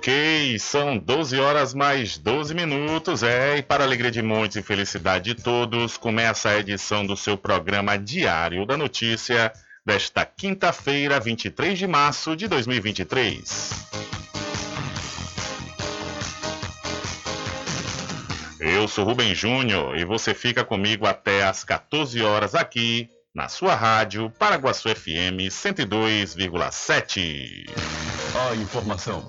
Ok, são 12 horas mais 12 minutos, é, e para alegria de muitos e felicidade de todos, começa a edição do seu programa Diário da Notícia desta quinta-feira, 23 de março de 2023. Eu sou Rubem Júnior e você fica comigo até às 14 horas aqui na sua rádio Paraguaçu FM 102,7. A informação,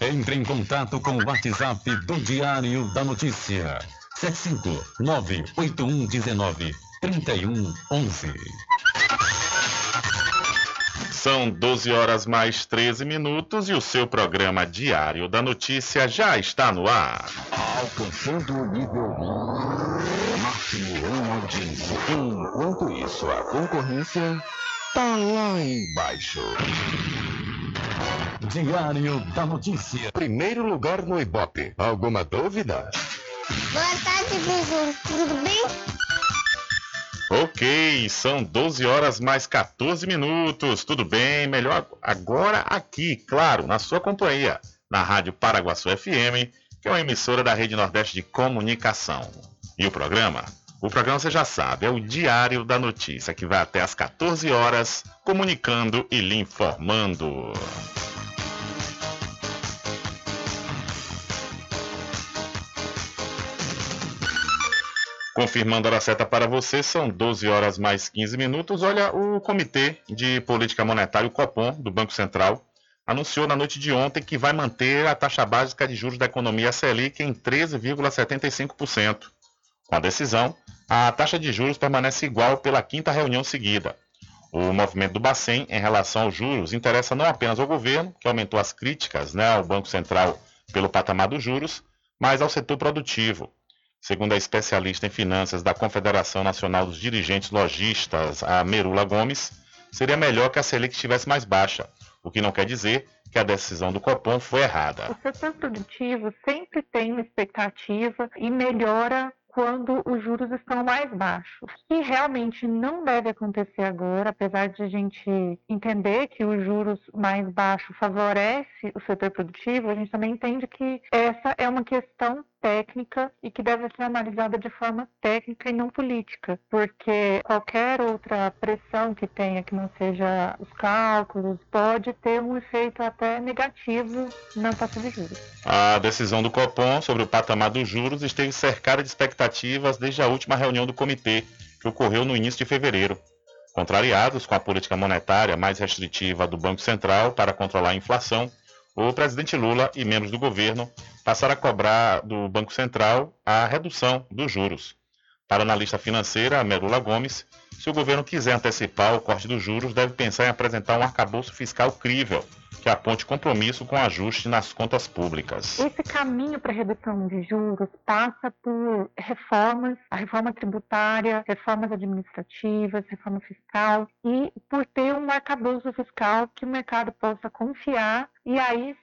Entre em contato com o WhatsApp do Diário da Notícia. 759-8119-3111. São 12 horas mais 13 minutos e o seu programa Diário da Notícia já está no ar. Alcançando o nível máximo em audiência. Enquanto isso, a concorrência tá lá embaixo. Diário da Notícia. Primeiro lugar no Ibope. Alguma dúvida? Boa tarde, vizinho. Tudo bem? Ok, são 12 horas mais 14 minutos. Tudo bem? Melhor agora aqui, claro, na sua companhia, na Rádio Paraguaçu FM, que é uma emissora da Rede Nordeste de Comunicação. E o programa? O programa você já sabe, é o Diário da Notícia, que vai até às 14 horas, comunicando e lhe informando. Confirmando a hora certa para você, são 12 horas mais 15 minutos. Olha, o Comitê de Política Monetária, o COPOM, do Banco Central, anunciou na noite de ontem que vai manter a taxa básica de juros da economia Selic em 13,75%. Com a decisão, a taxa de juros permanece igual pela quinta reunião seguida. O movimento do Bacen em relação aos juros interessa não apenas ao governo, que aumentou as críticas né, ao Banco Central pelo patamar dos juros, mas ao setor produtivo. Segundo a especialista em finanças da Confederação Nacional dos Dirigentes Logistas, a Merula Gomes, seria melhor que a Selic estivesse mais baixa, o que não quer dizer que a decisão do Copom foi errada. O setor produtivo sempre tem uma expectativa e melhora quando os juros estão mais baixos. E realmente não deve acontecer agora, apesar de a gente entender que os juros mais baixos favorece o setor produtivo, a gente também entende que essa é uma questão técnica e que deve ser analisada de forma técnica e não política, porque qualquer outra pressão que tenha que não seja os cálculos pode ter um efeito até negativo na taxa de juros. A decisão do Copom sobre o patamar dos juros esteve cercada de expectativas desde a última reunião do comitê, que ocorreu no início de fevereiro. Contrariados com a política monetária mais restritiva do Banco Central para controlar a inflação, o presidente Lula e membros do governo passaram a cobrar do Banco Central a redução dos juros. Para a analista financeira Merula Gomes, se o governo quiser antecipar o corte dos juros, deve pensar em apresentar um arcabouço fiscal crível, que aponte compromisso com ajuste nas contas públicas. Esse caminho para redução de juros passa por reformas, a reforma tributária, reformas administrativas, reforma fiscal e por ter um arcabouço fiscal que o mercado possa confiar e aí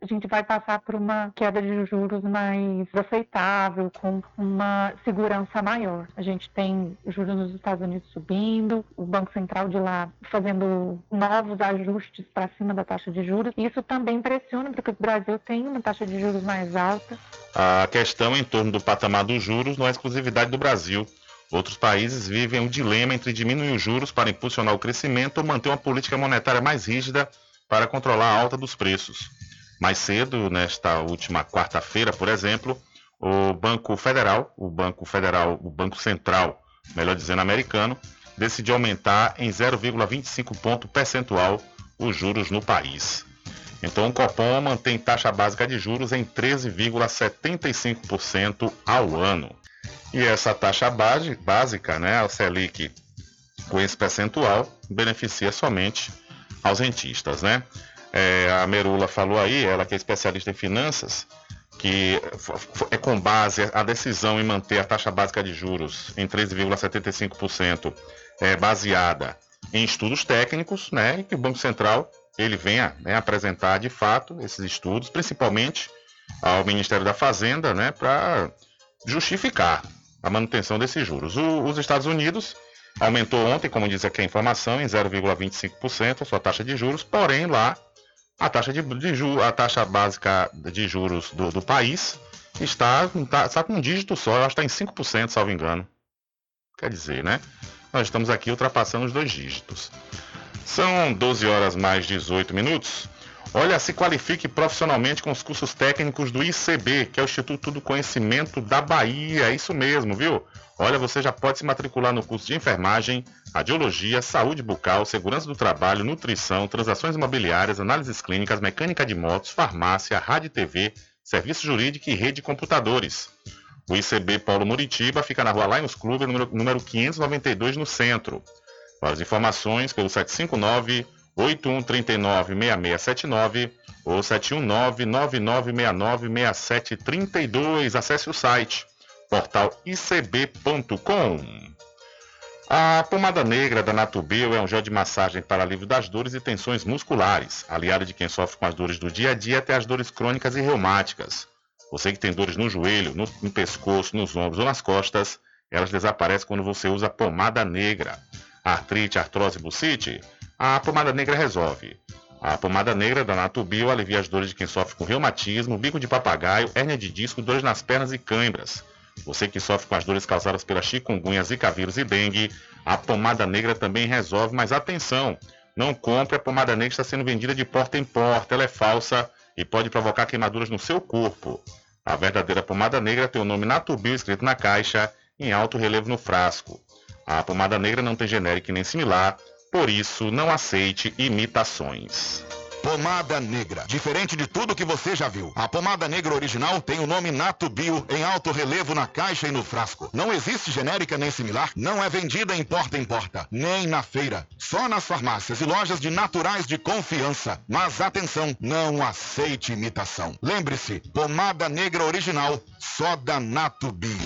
a gente vai passar por uma queda de juros mais aceitável, com uma segurança maior. A gente tem juros nos Estados Unidos subindo, o Banco Central de lá fazendo novos ajustes para cima da taxa de juros. Isso também pressiona, porque o Brasil tem uma taxa de juros mais alta. A questão em torno do patamar dos juros não é exclusividade do Brasil. Outros países vivem um dilema entre diminuir os juros para impulsionar o crescimento ou manter uma política monetária mais rígida para controlar a alta dos preços. Mais cedo, nesta última quarta-feira, por exemplo, o Banco Federal, o Banco Federal, o Banco Central, melhor dizendo, americano, decidiu aumentar em 0,25 ponto percentual os juros no país. Então, o Copom mantém taxa básica de juros em 13,75% ao ano. E essa taxa básica, né, a Selic, com esse percentual, beneficia somente aos rentistas, né? É, a Merula falou aí, ela que é especialista em finanças, que é com base a decisão em manter a taxa básica de juros em 13,75% é baseada em estudos técnicos, né, e que o Banco Central ele venha né, apresentar de fato esses estudos, principalmente ao Ministério da Fazenda, né, para justificar a manutenção desses juros. O, os Estados Unidos aumentou ontem, como diz aqui a informação, em 0,25% a sua taxa de juros, porém lá a taxa, de, de a taxa básica de juros do, do país está, está, está, com um dígito só, ela está em 5%, salvo engano. Quer dizer, né? Nós estamos aqui ultrapassando os dois dígitos. São 12 horas mais 18 minutos. Olha, se qualifique profissionalmente com os cursos técnicos do ICB, que é o Instituto do Conhecimento da Bahia. É isso mesmo, viu? Olha, você já pode se matricular no curso de enfermagem, radiologia, saúde bucal, segurança do trabalho, nutrição, transações imobiliárias, análises clínicas, mecânica de motos, farmácia, rádio e TV, serviço jurídico e rede de computadores. O ICB Paulo Muritiba fica na rua Lions Clube, número, número 592, no centro. Para as informações, pelo 759 8139 6679 ou 719-9969-6732. Acesse o site portalicb.com. A pomada negra da Natubio é um gel de massagem para alívio das dores e tensões musculares, aliado de quem sofre com as dores do dia a dia até as dores crônicas e reumáticas. Você que tem dores no joelho, no, no pescoço, nos ombros ou nas costas, elas desaparecem quando você usa pomada negra. Artrite, artrose bucite? A pomada negra resolve. A pomada negra da Natubio alivia as dores de quem sofre com reumatismo, bico de papagaio, hérnia de disco, dores nas pernas e cãibras. Você que sofre com as dores causadas pela chikungunya, zika vírus e dengue, a pomada negra também resolve, mas atenção, não compre a pomada negra está sendo vendida de porta em porta, ela é falsa e pode provocar queimaduras no seu corpo. A verdadeira pomada negra tem o nome Natubio escrito na caixa, em alto relevo no frasco. A pomada negra não tem genérico nem similar, por isso, não aceite imitações. Pomada Negra. Diferente de tudo que você já viu. A pomada negra original tem o nome Nato Bio em alto relevo na caixa e no frasco. Não existe genérica nem similar. Não é vendida em porta em porta, nem na feira. Só nas farmácias e lojas de naturais de confiança. Mas atenção, não aceite imitação. Lembre-se, pomada negra original, só da Nato Bio.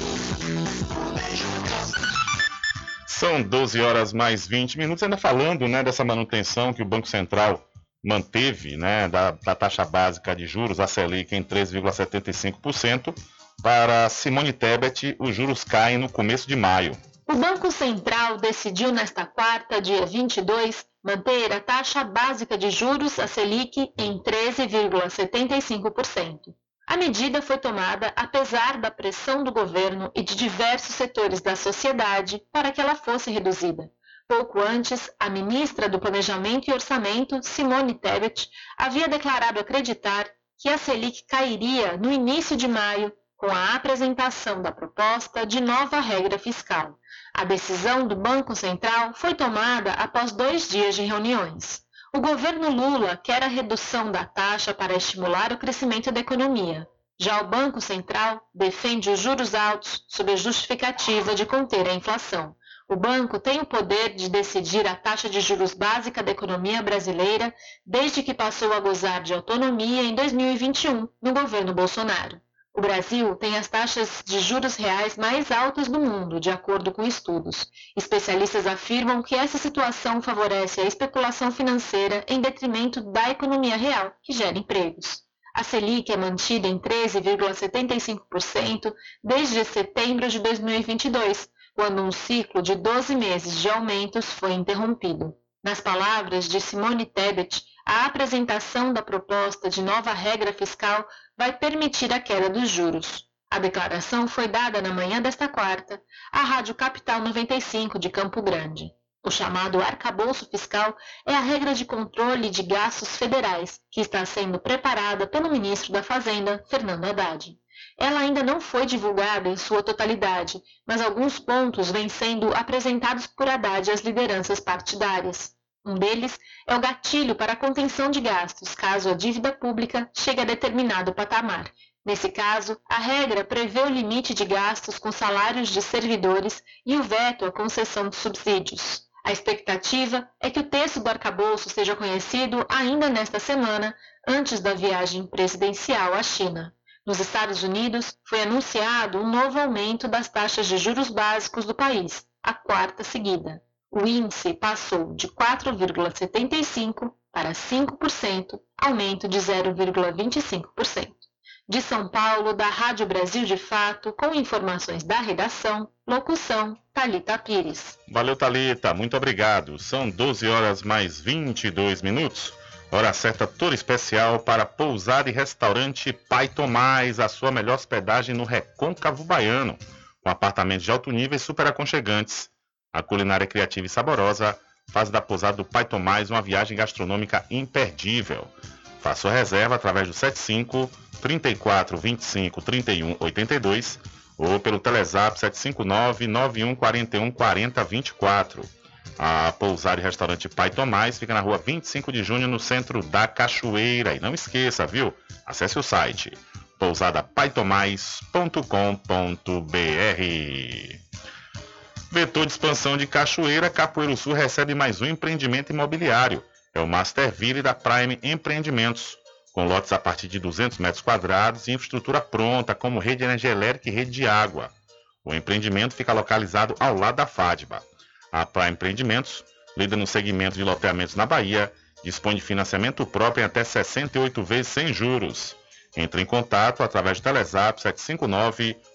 São 12 horas mais 20 minutos, ainda falando né, dessa manutenção que o Banco Central manteve né, da, da taxa básica de juros, a Selic, em 3,75%. Para Simone Tebet, os juros caem no começo de maio. O Banco Central decidiu nesta quarta, dia 22, manter a taxa básica de juros, a Selic, em 13,75%. A medida foi tomada apesar da pressão do governo e de diversos setores da sociedade para que ela fosse reduzida. Pouco antes, a ministra do Planejamento e Orçamento, Simone Tebet, havia declarado acreditar que a Selic cairia no início de maio com a apresentação da proposta de nova regra fiscal. A decisão do Banco Central foi tomada após dois dias de reuniões. O governo Lula quer a redução da taxa para estimular o crescimento da economia. Já o Banco Central defende os juros altos sob a justificativa de conter a inflação. O banco tem o poder de decidir a taxa de juros básica da economia brasileira desde que passou a gozar de autonomia em 2021 no governo Bolsonaro. O Brasil tem as taxas de juros reais mais altas do mundo, de acordo com estudos. Especialistas afirmam que essa situação favorece a especulação financeira em detrimento da economia real, que gera empregos. A Selic é mantida em 13,75% desde setembro de 2022, quando um ciclo de 12 meses de aumentos foi interrompido. Nas palavras de Simone Tebet, a apresentação da proposta de nova regra fiscal vai permitir a queda dos juros. A declaração foi dada na manhã desta quarta à Rádio Capital 95 de Campo Grande. O chamado arcabouço fiscal é a regra de controle de gastos federais que está sendo preparada pelo ministro da Fazenda, Fernando Haddad. Ela ainda não foi divulgada em sua totalidade, mas alguns pontos vêm sendo apresentados por Haddad às lideranças partidárias. Um deles é o gatilho para a contenção de gastos, caso a dívida pública chegue a determinado patamar. Nesse caso, a regra prevê o limite de gastos com salários de servidores e o veto à concessão de subsídios. A expectativa é que o texto do arcabouço seja conhecido ainda nesta semana, antes da viagem presidencial à China. Nos Estados Unidos, foi anunciado um novo aumento das taxas de juros básicos do país, a quarta seguida o índice passou de 4,75% para 5%, aumento de 0,25%. De São Paulo, da Rádio Brasil de Fato, com informações da redação, locução, Talita Pires. Valeu, Talita, muito obrigado. São 12 horas mais 22 minutos. Hora certa toda especial para pousada e restaurante Pai Tomás, a sua melhor hospedagem no Recôncavo Baiano, com apartamentos de alto nível e super aconchegantes. A culinária criativa e saborosa faz da pousada do Pai Tomás uma viagem gastronômica imperdível. Faça sua reserva através do 75 34 25 31 82 ou pelo Telezap 759 91 41 40 24. A pousada e restaurante Pai Tomás fica na rua 25 de junho, no centro da Cachoeira. E não esqueça, viu? Acesse o site pousadapaitomais.com.br. Vetor de expansão de Cachoeira, Capoeiro Sul recebe mais um empreendimento imobiliário. É o Masterville da Prime Empreendimentos, com lotes a partir de 200 metros quadrados e infraestrutura pronta, como rede de energia elétrica e rede de água. O empreendimento fica localizado ao lado da FADBA. A Prime Empreendimentos, líder no segmento de loteamentos na Bahia, dispõe de financiamento próprio em até 68 vezes sem juros. Entre em contato através do Telezap 759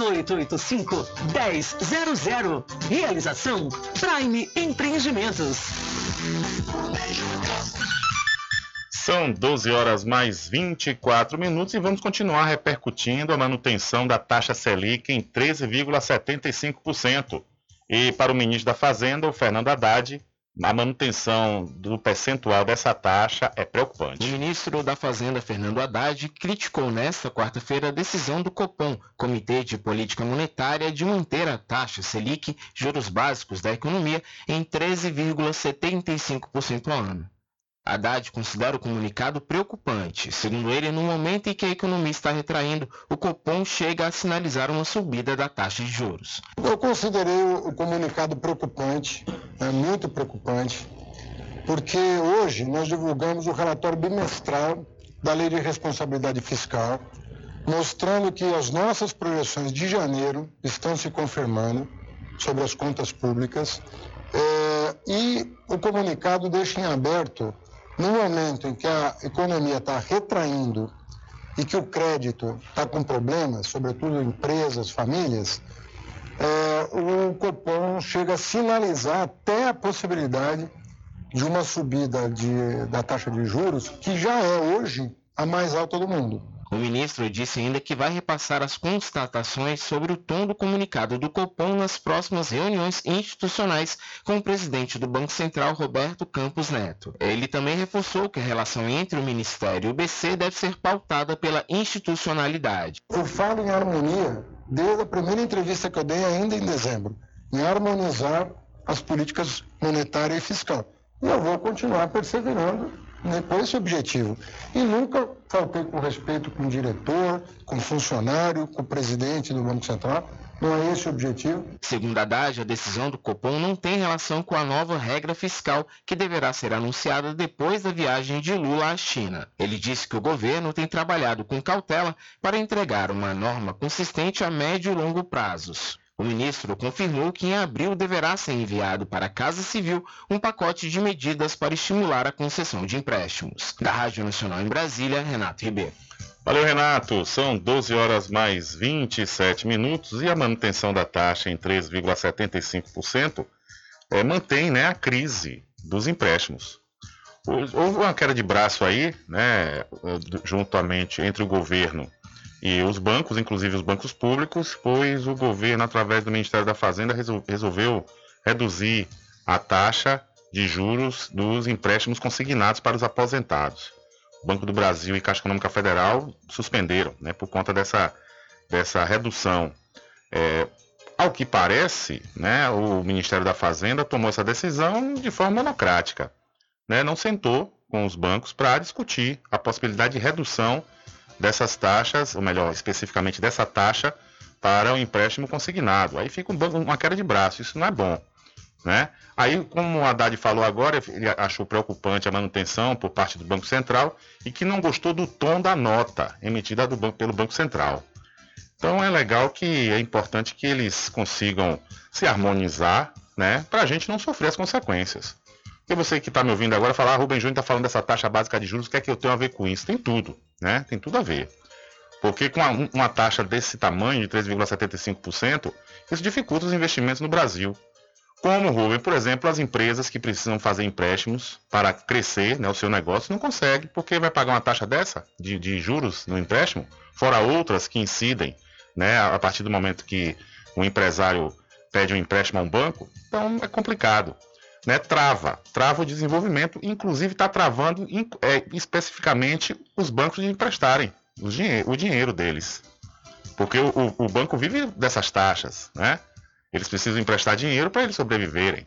98885 1000. Realização Prime Empreendimentos. São 12 horas mais 24 minutos e vamos continuar repercutindo a manutenção da taxa Selic em 13,75%. E para o ministro da Fazenda, o Fernando Haddad, a manutenção do percentual dessa taxa é preocupante. O ministro da Fazenda, Fernando Haddad, criticou nesta quarta-feira a decisão do Copom, Comitê de Política Monetária, de manter a taxa Selic, juros básicos da economia, em 13,75% ao ano. Haddad considera o comunicado preocupante. Segundo ele, no momento em que a economia está retraindo, o Copom chega a sinalizar uma subida da taxa de juros. Eu considerei o comunicado preocupante, é muito preocupante, porque hoje nós divulgamos o relatório bimestral da Lei de Responsabilidade Fiscal, mostrando que as nossas projeções de janeiro estão se confirmando sobre as contas públicas. É, e o comunicado deixa em aberto no momento em que a economia está retraindo e que o crédito está com problemas, sobretudo empresas, famílias, é, o Copom chega a sinalizar até a possibilidade de uma subida de, da taxa de juros, que já é hoje a mais alta do mundo. O ministro disse ainda que vai repassar as constatações sobre o tom do comunicado do Copom nas próximas reuniões institucionais com o presidente do Banco Central, Roberto Campos Neto. Ele também reforçou que a relação entre o Ministério e o BC deve ser pautada pela institucionalidade. Eu falo em harmonia desde a primeira entrevista que eu dei ainda em dezembro, em harmonizar as políticas monetária e fiscal. E eu vou continuar perseverando né, com esse objetivo. E nunca faltei com respeito com o diretor, com o funcionário, com o presidente do Banco Central. Não é esse o objetivo. Segundo a DAD, a decisão do Copom não tem relação com a nova regra fiscal que deverá ser anunciada depois da viagem de Lula à China. Ele disse que o governo tem trabalhado com cautela para entregar uma norma consistente a médio e longo prazos. O ministro confirmou que em abril deverá ser enviado para a Casa Civil um pacote de medidas para estimular a concessão de empréstimos. Da Rádio Nacional em Brasília, Renato Ribeiro. Valeu, Renato. São 12 horas mais 27 minutos e a manutenção da taxa em 3,75% é, mantém né, a crise dos empréstimos. Houve uma queda de braço aí, né, juntamente entre o governo e os bancos, inclusive os bancos públicos, pois o governo, através do Ministério da Fazenda, resolveu reduzir a taxa de juros dos empréstimos consignados para os aposentados. O Banco do Brasil e Caixa Econômica Federal suspenderam né, por conta dessa, dessa redução. É, ao que parece, né, o Ministério da Fazenda tomou essa decisão de forma monocrática. Né, não sentou com os bancos para discutir a possibilidade de redução dessas taxas, ou melhor, especificamente dessa taxa, para o empréstimo consignado. Aí fica uma queda de braço, isso não é bom. Né? Aí, como o Haddad falou agora, ele achou preocupante a manutenção por parte do Banco Central e que não gostou do tom da nota emitida banco, pelo Banco Central. Então é legal que é importante que eles consigam se harmonizar, né, para a gente não sofrer as consequências. E você que está me ouvindo agora falar, ah, Rubem Júnior está falando dessa taxa básica de juros, o que é que eu tenho a ver com isso? Tem tudo, né? Tem tudo a ver. Porque com uma, taxa desse tamanho, de 3,75%, isso dificulta os investimentos no Brasil. Como, Rubem, por exemplo, as empresas que precisam fazer empréstimos para crescer né, o seu negócio não conseguem, porque vai pagar uma taxa dessa de, de juros no empréstimo, fora outras que incidem né, a partir do momento que o empresário pede um empréstimo a um banco, então é complicado né, trava, trava o desenvolvimento, inclusive está travando é, especificamente os bancos de emprestarem o, dinheiro, o dinheiro deles. Porque o, o, banco vive dessas taxas, né? Eles precisam emprestar dinheiro para eles sobreviverem.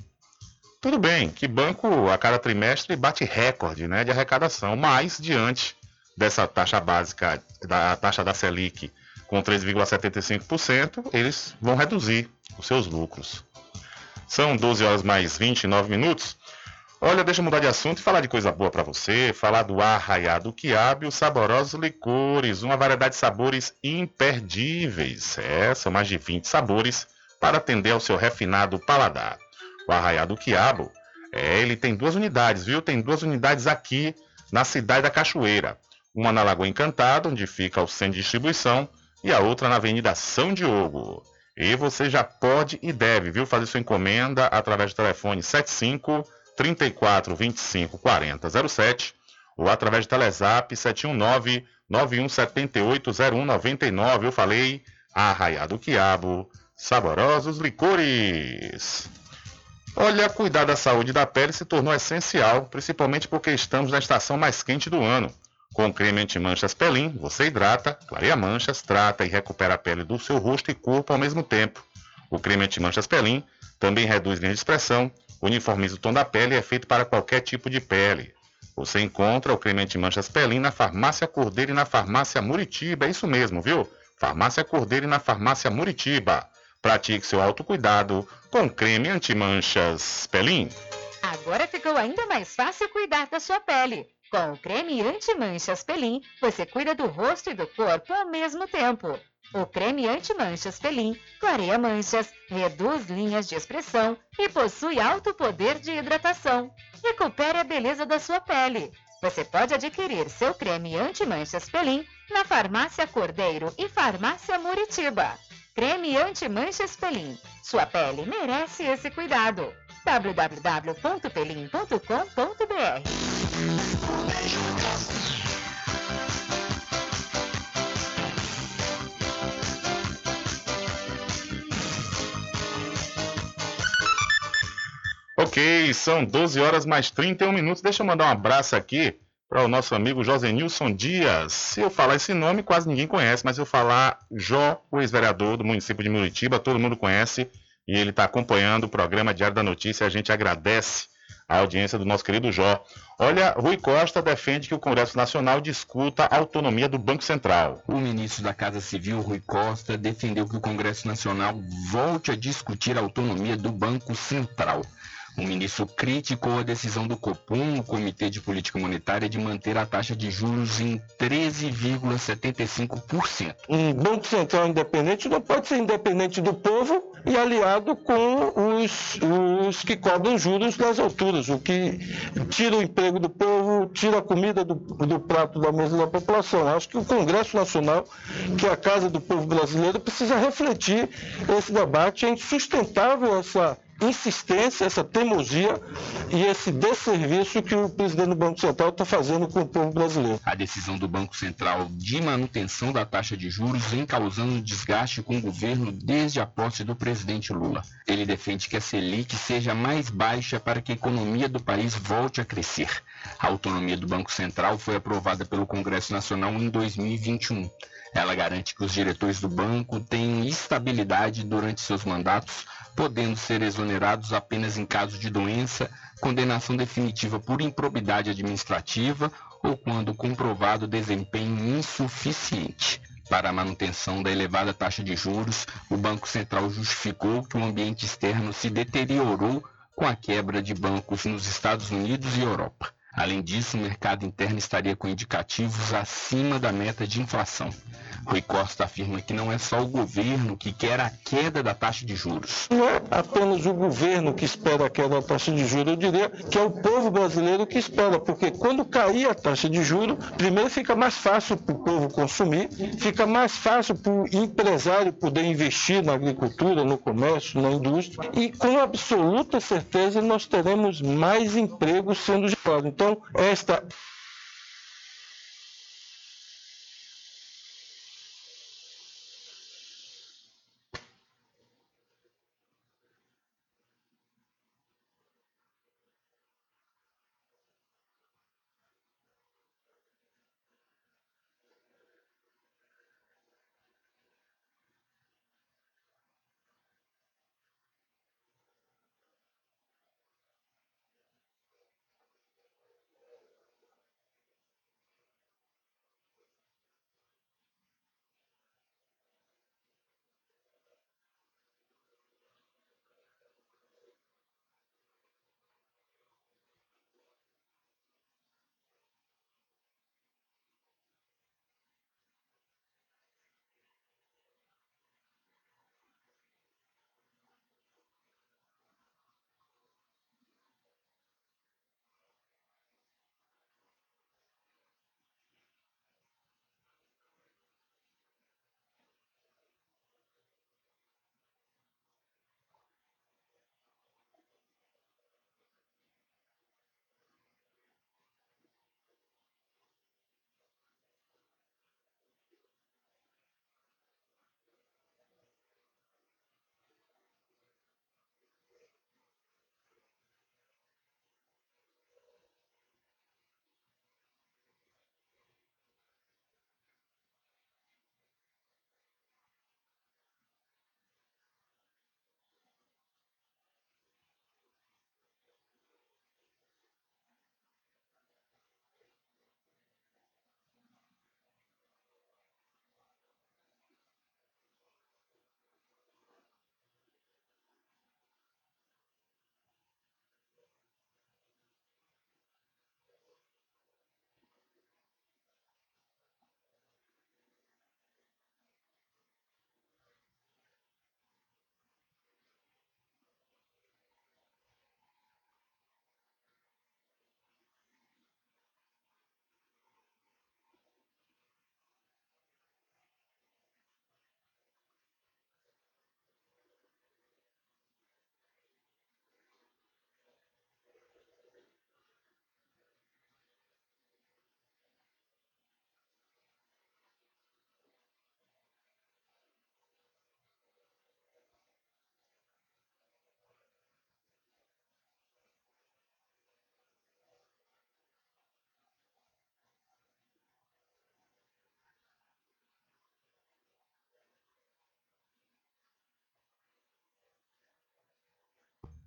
Tudo bem que banco a cada trimestre bate recorde né, de arrecadação, mas diante dessa taxa básica, da taxa da Selic com 3,75%, eles vão reduzir os seus lucros. São 12 horas mais 29 minutos. Olha, deixa eu mudar de assunto e falar de coisa boa para você, falar do arraiado quiabo e os saborosos licores, uma variedade de sabores imperdíveis. É, são mais de 20 sabores para atender ao seu refinado paladar. O arraiado quiabo, é, ele tem duas unidades, viu? Tem duas unidades aqui na cidade da Cachoeira. Uma na Lagoa Encantada, onde fica o centro de distribuição, e a outra na Avenida São Diogo. E você já pode e deve, viu, fazer sua encomenda através do telefone 75 34 25 40 07 ou através do Telezap 719 9178 0199. Eu falei Arraiado Quiabo, saborosos licores. Olha, cuidar da saúde da pele se tornou essencial, principalmente porque estamos na estação mais quente do ano. Com creme anti-manchas Pelin, você hidrata, clareia manchas, trata e recupera a pele do seu rosto e corpo ao mesmo tempo. O creme anti-manchas Pelin também reduz linha de expressão, uniformiza o tom da pele e é feito para qualquer tipo de pele. Você encontra o creme anti-manchas Pelin na Farmácia Cordeiro e na Farmácia Muritiba, é isso mesmo, viu? Farmácia Cordeiro e na Farmácia Muritiba. Pratique seu autocuidado com creme anti-manchas Pelin. Agora ficou ainda mais fácil cuidar da sua pele. Com o creme anti-manchas Pelin, você cuida do rosto e do corpo ao mesmo tempo. O creme anti-manchas Pelin clareia manchas, reduz linhas de expressão e possui alto poder de hidratação. Recupere a beleza da sua pele. Você pode adquirir seu creme anti-manchas Pelin na Farmácia Cordeiro e Farmácia Muritiba. Creme anti-manchas Pelin. Sua pele merece esse cuidado www.pelim.com.br Ok, são 12 horas mais 31 minutos. Deixa eu mandar um abraço aqui para o nosso amigo Josenilson Dias. Se eu falar esse nome, quase ninguém conhece, mas eu falar Jó, o ex-vereador do município de Muritiba, todo mundo conhece e ele está acompanhando o programa Diário da Notícia. A gente agradece a audiência do nosso querido Jó. Olha, Rui Costa defende que o Congresso Nacional discuta a autonomia do Banco Central. O ministro da Casa Civil, Rui Costa, defendeu que o Congresso Nacional volte a discutir a autonomia do Banco Central. O ministro criticou a decisão do Copom, o Comitê de Política Monetária, de manter a taxa de juros em 13,75%. Um Banco Central independente não pode ser independente do povo e aliado com os, os que cobram juros nas alturas, o que tira o emprego do povo, tira a comida do, do prato da mesa da população. Acho que o Congresso Nacional, que é a casa do povo brasileiro, precisa refletir esse debate. É insustentável essa insistência, essa teimosia e esse desserviço que o presidente do Banco Central está fazendo com o povo brasileiro. A decisão do Banco Central de manutenção da taxa de juros vem causando desgaste com o governo desde a posse do presidente Lula. Ele defende que a Selic seja mais baixa para que a economia do país volte a crescer. A autonomia do Banco Central foi aprovada pelo Congresso Nacional em 2021. Ela garante que os diretores do banco tenham estabilidade durante seus mandatos podendo ser exonerados apenas em caso de doença, condenação definitiva por improbidade administrativa ou quando comprovado desempenho insuficiente. Para a manutenção da elevada taxa de juros, o Banco Central justificou que o ambiente externo se deteriorou com a quebra de bancos nos Estados Unidos e Europa. Além disso, o mercado interno estaria com indicativos acima da meta de inflação. Rui Costa afirma que não é só o governo que quer a queda da taxa de juros. Não é apenas o governo que espera a queda da taxa de juros, eu diria que é o povo brasileiro que espera, porque quando cair a taxa de juros, primeiro fica mais fácil para o povo consumir, fica mais fácil para o empresário poder investir na agricultura, no comércio, na indústria, e com absoluta certeza nós teremos mais empregos sendo gerados. Então, esta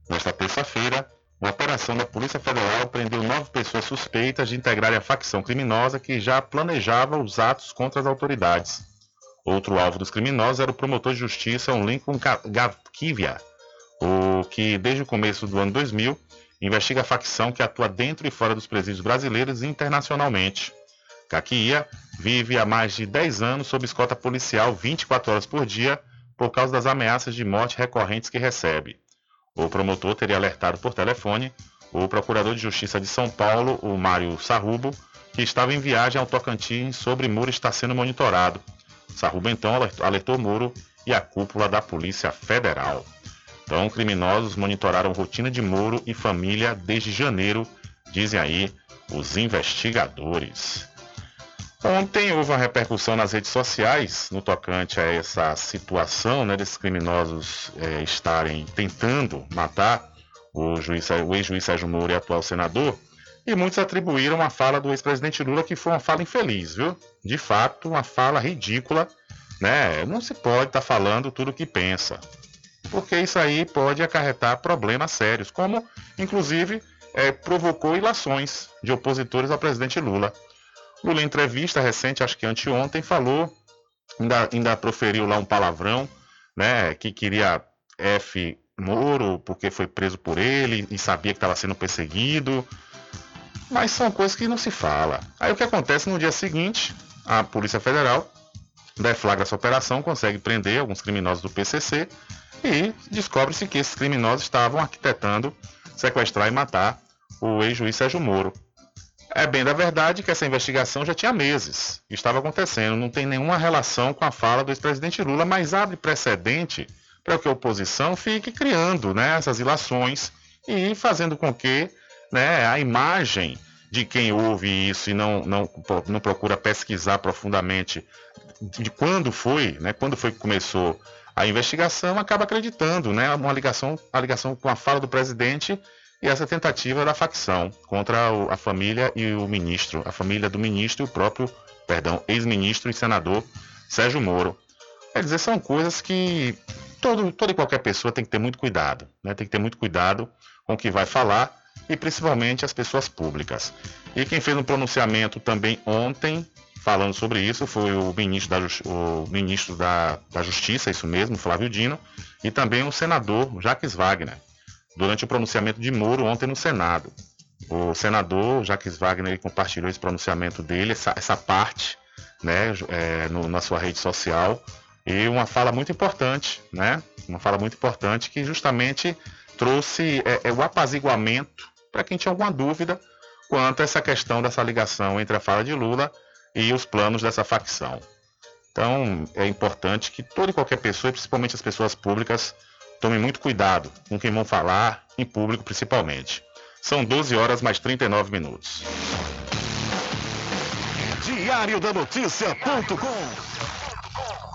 Nesta terça-feira, uma operação da Polícia Federal prendeu nove pessoas suspeitas de integrarem a facção criminosa que já planejava os atos contra as autoridades. Outro alvo dos criminosos era o promotor de justiça Lincoln Gavkivia, o que desde o começo do ano 2000 investiga a facção que atua dentro e fora dos presídios brasileiros e internacionalmente. Kakia vive há mais de 10 anos sob escolta policial 24 horas por dia por causa das ameaças de morte recorrentes que recebe. O promotor teria alertado por telefone o procurador de justiça de São Paulo, o Mário Sarrubo, que estava em viagem ao Tocantins sobre Muro está sendo monitorado. Sarrubo então alertou Muro e a cúpula da Polícia Federal. Então, criminosos monitoraram rotina de Moro e família desde janeiro, dizem aí os investigadores. Ontem houve uma repercussão nas redes sociais no tocante a essa situação né, desses criminosos é, estarem tentando matar o, juiz, o ex-juiz Sérgio Moro e atual senador, e muitos atribuíram a fala do ex-presidente Lula que foi uma fala infeliz, viu? De fato, uma fala ridícula, né? Não se pode estar tá falando tudo o que pensa, porque isso aí pode acarretar problemas sérios, como inclusive é, provocou ilações de opositores ao presidente Lula. Lula, em entrevista recente, acho que anteontem, falou, ainda, ainda proferiu lá um palavrão, né, que queria F Moro porque foi preso por ele e sabia que estava sendo perseguido. Mas são coisas que não se fala. Aí o que acontece no dia seguinte, a Polícia Federal deflagra essa operação, consegue prender alguns criminosos do PCC e descobre-se que esses criminosos estavam arquitetando sequestrar e matar o ex-juiz Sérgio Moro. É bem da verdade que essa investigação já tinha meses, estava acontecendo, não tem nenhuma relação com a fala do ex-presidente Lula, mas abre precedente para que a oposição fique criando né, essas ilações e fazendo com que né, a imagem de quem ouve isso e não, não, não procura pesquisar profundamente de quando foi, né, quando foi que começou a investigação, acaba acreditando, né, uma ligação, a ligação com a fala do presidente e essa tentativa da facção contra a família e o ministro, a família do ministro e o próprio, perdão, ex-ministro e senador Sérgio Moro. Quer dizer, são coisas que todo, toda e qualquer pessoa tem que ter muito cuidado, né? Tem que ter muito cuidado com o que vai falar e principalmente as pessoas públicas. E quem fez um pronunciamento também ontem falando sobre isso foi o ministro da, o ministro da, da Justiça, isso mesmo, Flávio Dino, e também o senador Jacques Wagner, durante o pronunciamento de Moro ontem no Senado. O senador Jacques Wagner compartilhou esse pronunciamento dele, essa, essa parte, né, é, no, na sua rede social, e uma fala muito importante, né, uma fala muito importante que justamente trouxe é, é, o apaziguamento para quem tinha alguma dúvida quanto a essa questão dessa ligação entre a fala de Lula e os planos dessa facção. Então, é importante que toda e qualquer pessoa, principalmente as pessoas públicas, tomem muito cuidado com quem vão falar, em público principalmente. São 12 horas mais 39 minutos. Diário da Notícia.com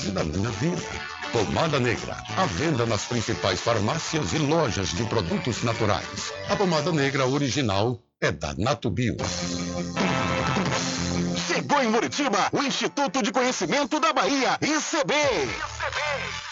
da minha vida. Pomada Negra, à venda nas principais farmácias e lojas de produtos naturais. A pomada negra original é da Natubio. Chegou em Muritiba o Instituto de Conhecimento da Bahia, ICB. ICB.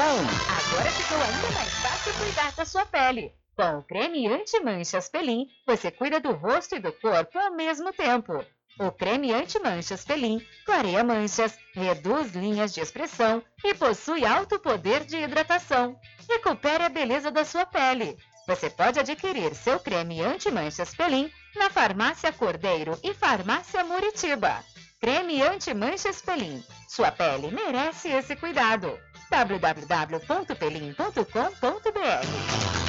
Agora ficou ainda mais fácil cuidar da sua pele. Com o creme anti-manchas Pelin, você cuida do rosto e do corpo ao mesmo tempo. O creme anti-manchas Pelin clareia manchas, reduz linhas de expressão e possui alto poder de hidratação. Recupere a beleza da sua pele. Você pode adquirir seu creme anti-manchas Pelin na Farmácia Cordeiro e Farmácia Muritiba. Creme anti-manchas Pelin. Sua pele merece esse cuidado www.pelim.com.br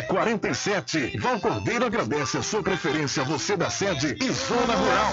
47. Val Cordeiro agradece a sua preferência, você da sede e Zona Rural.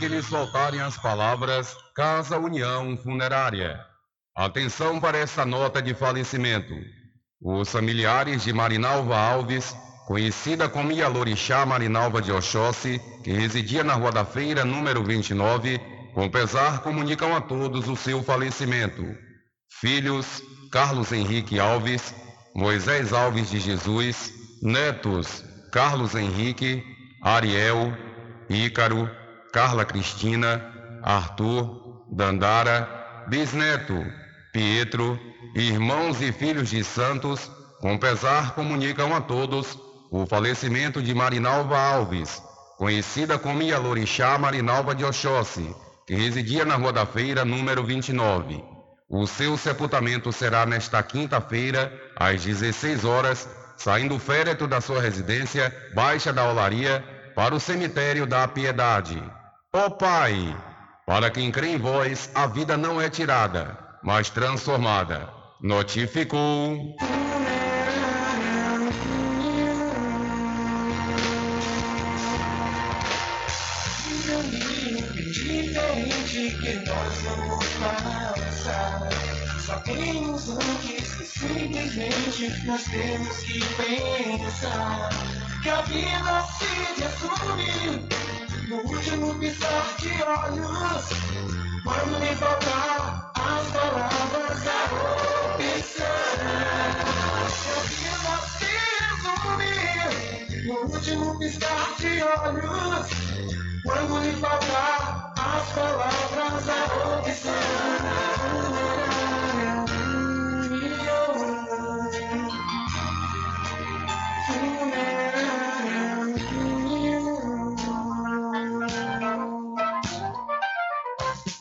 que lhes faltarem as palavras Casa União Funerária. Atenção para essa nota de falecimento. Os familiares de Marinalva Alves, conhecida como Ialorixá Marinalva de Oxóssi, que residia na Rua da Feira, número 29, com pesar comunicam a todos o seu falecimento. Filhos, Carlos Henrique Alves, Moisés Alves de Jesus, netos, Carlos Henrique, Ariel, Ícaro, Carla Cristina, Arthur, Dandara, bisneto, Pietro, irmãos e filhos de santos, com pesar comunicam a todos o falecimento de Marinalva Alves, conhecida como Ialorixá Marinalva de Oxóssi, que residia na Rua da Feira, número 29. O seu sepultamento será nesta quinta-feira, às 16 horas, saindo o féretro da sua residência, Baixa da Olaria, para o cemitério da Piedade. Ó Pai, para quem crê em vós, a vida não é tirada, mas transformada. Notificou. Diferente que nós vamos passar. Só temos antes que simplesmente nós temos que pensar que a vida se resume no último piscar de olhos. Quando me faltar as palavras da opção, vida se resume no último piscar de olhos. Quando lhe faltar as palavras da opção.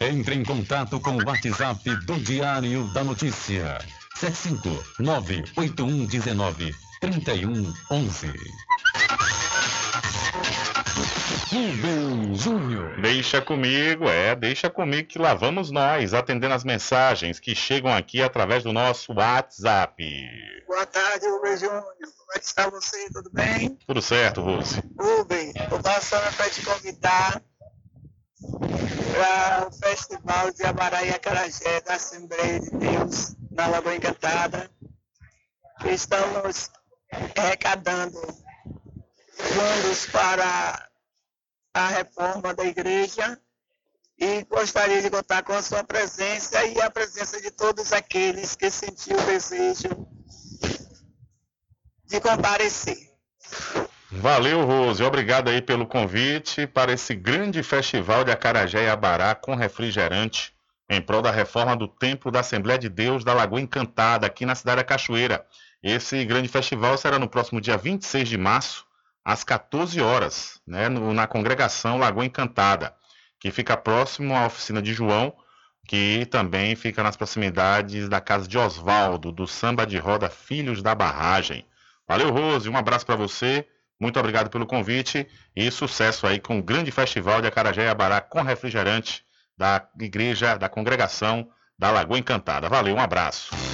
Entre em contato com o WhatsApp do Diário da Notícia. 759-8119-3111. Rubem Júnior. Deixa comigo, é, deixa comigo que lá vamos nós, atendendo as mensagens que chegam aqui através do nosso WhatsApp. Boa tarde, Rubem Júnior. Como é que está você? Tudo bem? Tudo certo, Rose? Rubem, tô passando para te convidar para o Festival de Abará Acarajé da Assembleia de Deus, na Lagoa Encantada. Estamos arrecadando fundos para a reforma da igreja e gostaria de contar com a sua presença e a presença de todos aqueles que sentiram o desejo de comparecer. Valeu, Rose. Obrigado aí pelo convite para esse grande festival de Acarajé e Abará com refrigerante em prol da reforma do Templo da Assembleia de Deus da Lagoa Encantada, aqui na cidade da Cachoeira. Esse grande festival será no próximo dia 26 de março, às 14 horas, né, na congregação Lagoa Encantada, que fica próximo à oficina de João, que também fica nas proximidades da casa de Oswaldo, do Samba de Roda Filhos da Barragem. Valeu, Rose. Um abraço para você. Muito obrigado pelo convite e sucesso aí com o grande festival de Acarajé e Abará com refrigerante da igreja, da congregação da Lagoa Encantada. Valeu, um abraço.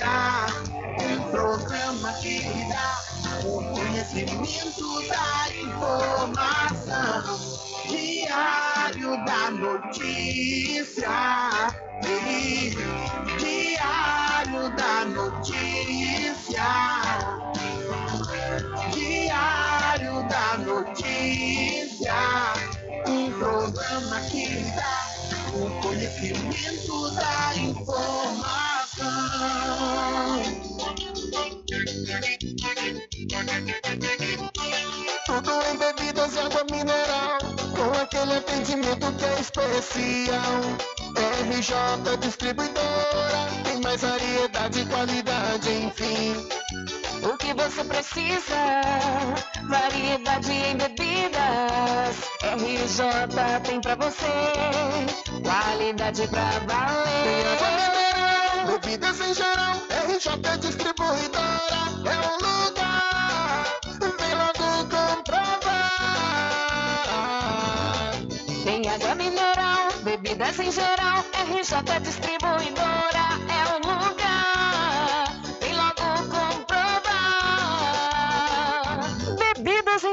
Um programa que dá o conhecimento da informação. Diário da Notícia. Diário da Notícia. Diário da Notícia. Um programa que dá o conhecimento da informação. Tudo em bebidas e água mineral, com aquele atendimento que é especial. RJ Distribuidora, tem mais variedade e qualidade, enfim. O que você precisa? Variedade em bebidas. RJ tem pra você. Qualidade pra valer. Bebidas em geral. RJ Distribuidora é o lugar. Vem logo comprovar. Tem água mineral, bebidas em geral. RJ Distribuidora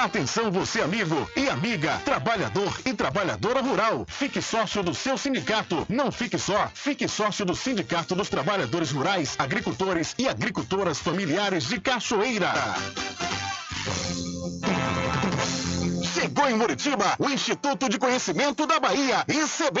Atenção você amigo e amiga, trabalhador e trabalhadora rural. Fique sócio do seu sindicato. Não fique só, fique sócio do Sindicato dos Trabalhadores Rurais, Agricultores e Agricultoras Familiares de Cachoeira. Chegou em Muritiba o Instituto de Conhecimento da Bahia, ICB.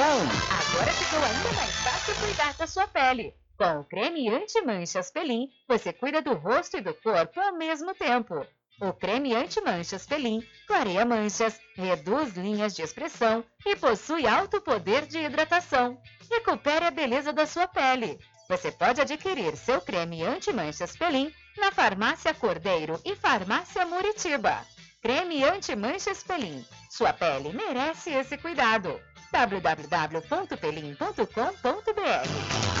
Agora ficou ainda mais fácil cuidar da sua pele. Com o creme anti-manchas Pelin, você cuida do rosto e do corpo ao mesmo tempo. O creme anti-manchas Pelin clareia manchas, reduz linhas de expressão e possui alto poder de hidratação. Recupere a beleza da sua pele. Você pode adquirir seu creme anti-manchas Pelin na Farmácia Cordeiro e Farmácia Muritiba. Creme anti-manchas Pelin. Sua pele merece esse cuidado. www.pelin.com.br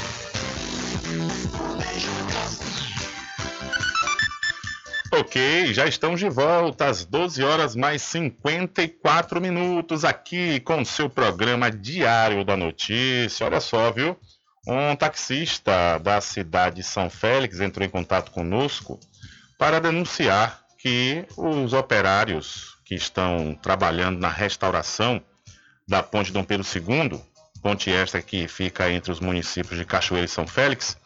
Ok, já estamos de volta às 12 horas mais 54 minutos aqui com o seu programa Diário da Notícia. Olha só, viu? Um taxista da cidade de São Félix entrou em contato conosco para denunciar que os operários que estão trabalhando na restauração da Ponte Dom Pedro II, ponte esta que fica entre os municípios de Cachoeira e São Félix,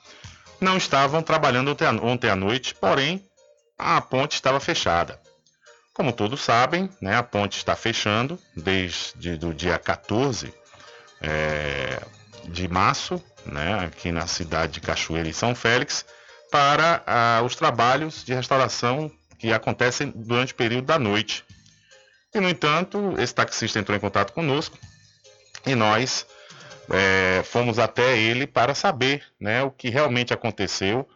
não estavam trabalhando ontem à noite, porém a ponte estava fechada. Como todos sabem, né, a ponte está fechando desde o dia 14 é, de março, né, aqui na cidade de Cachoeira e São Félix, para ah, os trabalhos de restauração que acontecem durante o período da noite. E, no entanto, esse taxista entrou em contato conosco e nós é, fomos até ele para saber né, o que realmente aconteceu.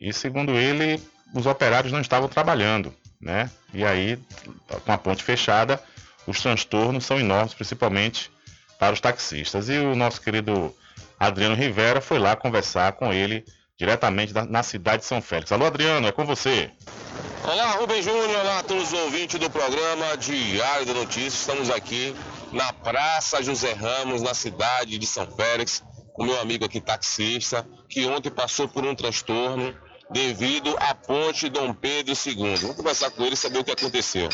E, segundo ele, os operários não estavam trabalhando. Né? E aí, com a ponte fechada, os transtornos são enormes, principalmente para os taxistas. E o nosso querido Adriano Rivera foi lá conversar com ele diretamente na cidade de São Félix. Alô, Adriano, é com você. Olá, Rubem Júnior, olá a todos os ouvintes do programa Diário da Notícia. Estamos aqui na Praça José Ramos, na cidade de São Félix, com meu amigo aqui taxista, que ontem passou por um transtorno devido à ponte Dom Pedro II. Vamos conversar com ele e saber o que aconteceu.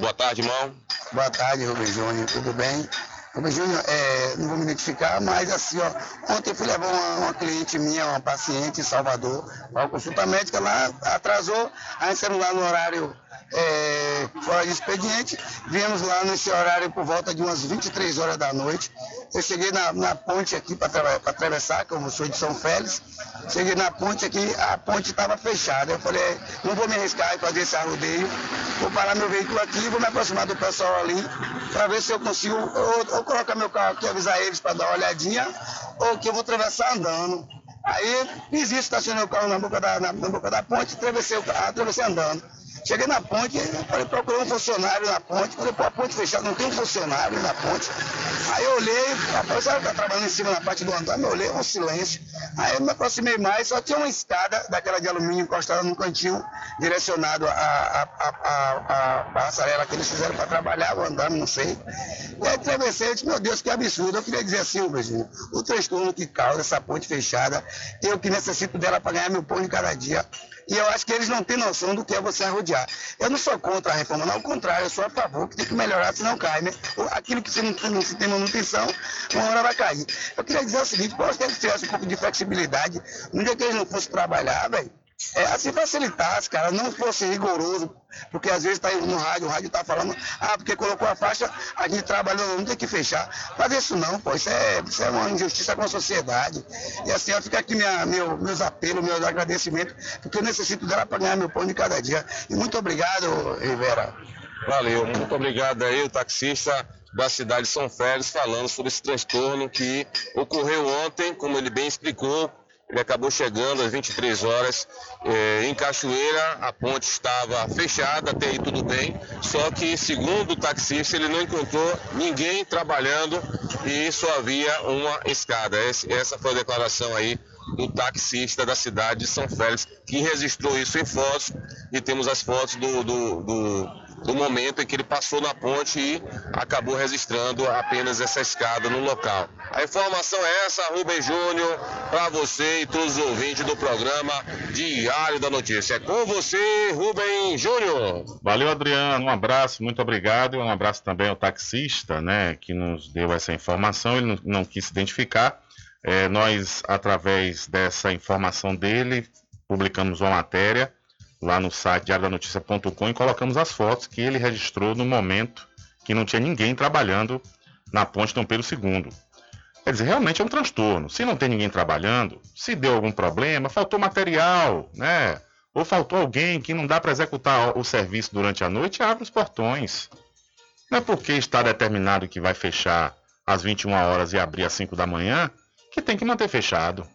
Boa tarde, irmão. Boa tarde, Rubem Júnior, tudo bem? Rubem Júnior, é, não vou me identificar, mas assim, ó, ontem fui levar uma, uma cliente minha, uma paciente em Salvador, para uma consulta médica lá, atrasou, a gente saiu lá no horário é, de expediente. Viemos lá nesse horário por volta de umas 23 horas da noite. Eu cheguei na, na ponte aqui para atravessar, como sou de São Félix. Cheguei na ponte aqui, a ponte estava fechada. Eu falei, não vou me arriscar e fazer esse arrodeio. Vou parar meu veículo aqui, vou me aproximar do pessoal ali, para ver se eu consigo, ou, ou colocar meu carro aqui, avisar eles para dar uma olhadinha, ou que eu vou atravessar andando. Aí fiz isso, estacionei o carro na boca da, na, na boca da ponte, atravessei o atravessei andando. Cheguei na ponte, falei, procurei um funcionário na ponte, falei, pô, a ponte fechada, não tem funcionário na ponte. Aí eu olhei, rapaz, sabe que tá trabalhando em cima na parte do andar, eu olhei, um silêncio. Aí eu me aproximei mais, só tinha uma escada daquela de alumínio encostada no cantinho, direcionado à a, a, a, a, passarela que eles fizeram para trabalhar, o andame, não sei. E aí atravessei, eu disse, meu Deus, que absurdo. Eu queria dizer assim, Virgínio, o transtorno que causa essa ponte fechada, eu que necessito dela para ganhar meu pão de cada dia. E eu acho que eles não têm noção do que é você arrodear. Eu não sou contra a reforma, não, ao contrário, eu sou a favor que tem que melhorar, senão cai, né? Aquilo que não, não se tem manutenção, uma hora vai cair. Eu queria dizer o seguinte, pode que eles tivessem um pouco de flexibilidade, no dia que eles não fossem trabalhar, velho, é, assim facilitasse, cara, não fosse rigoroso, porque às vezes está no rádio, o rádio está falando, ah, porque colocou a faixa, a gente trabalhou, não tem que fechar. Mas isso não, pô, isso é, isso é uma injustiça com a sociedade. E assim, ó, fica aqui minha, meu, meus apelos, meus agradecimentos, porque eu necessito dela para ganhar meu pão de cada dia. E muito obrigado, Rivera. Valeu, muito obrigado aí, o taxista da cidade de São Félix, falando sobre esse transtorno que ocorreu ontem, como ele bem explicou, Ele acabou chegando às 23 horas eh, em Cachoeira, a ponte estava fechada, até aí tudo bem, só que, segundo o taxista, ele não encontrou ninguém trabalhando e só havia uma escada. Essa foi a declaração aí do taxista da cidade de São Félix, que registrou isso em fotos e temos as fotos do, do, do do momento em que ele passou na ponte e acabou registrando apenas essa escada no local. A informação é essa, Rubem Júnior, para você e todos os ouvintes do programa Diário da Notícia. É com você, Rubem Júnior. Valeu, Adriano. Um abraço, muito obrigado. Um abraço também ao taxista, né, que nos deu essa informação. Ele não, não quis se identificar. É, nós, através dessa informação dele, publicamos uma matéria lá no site diariodanoticia.com e colocamos as fotos que ele registrou no momento que não tinha ninguém trabalhando na ponte Dom Pedro II. Quer dizer, realmente é um transtorno. Se não tem ninguém trabalhando, se deu algum problema, faltou material, né? Ou faltou alguém que não dá para executar o serviço durante a noite, abre os portões. Não é porque está determinado que vai fechar às 21 horas e abrir às 5 da manhã que tem que manter fechado.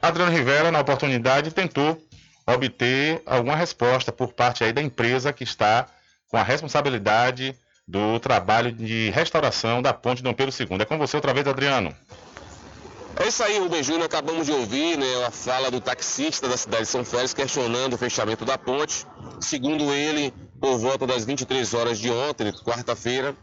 Adriano Rivera, na oportunidade, tentou obter alguma resposta por parte aí da empresa que está com a responsabilidade do trabalho de restauração da ponte Dom Pedro II. É com você outra vez, Adriano. É isso aí, Rubem Júnior. Acabamos de ouvir né, a fala do taxista da cidade de São Félix questionando o fechamento da ponte. Segundo ele, por volta das 23 horas de ontem, quarta-feira,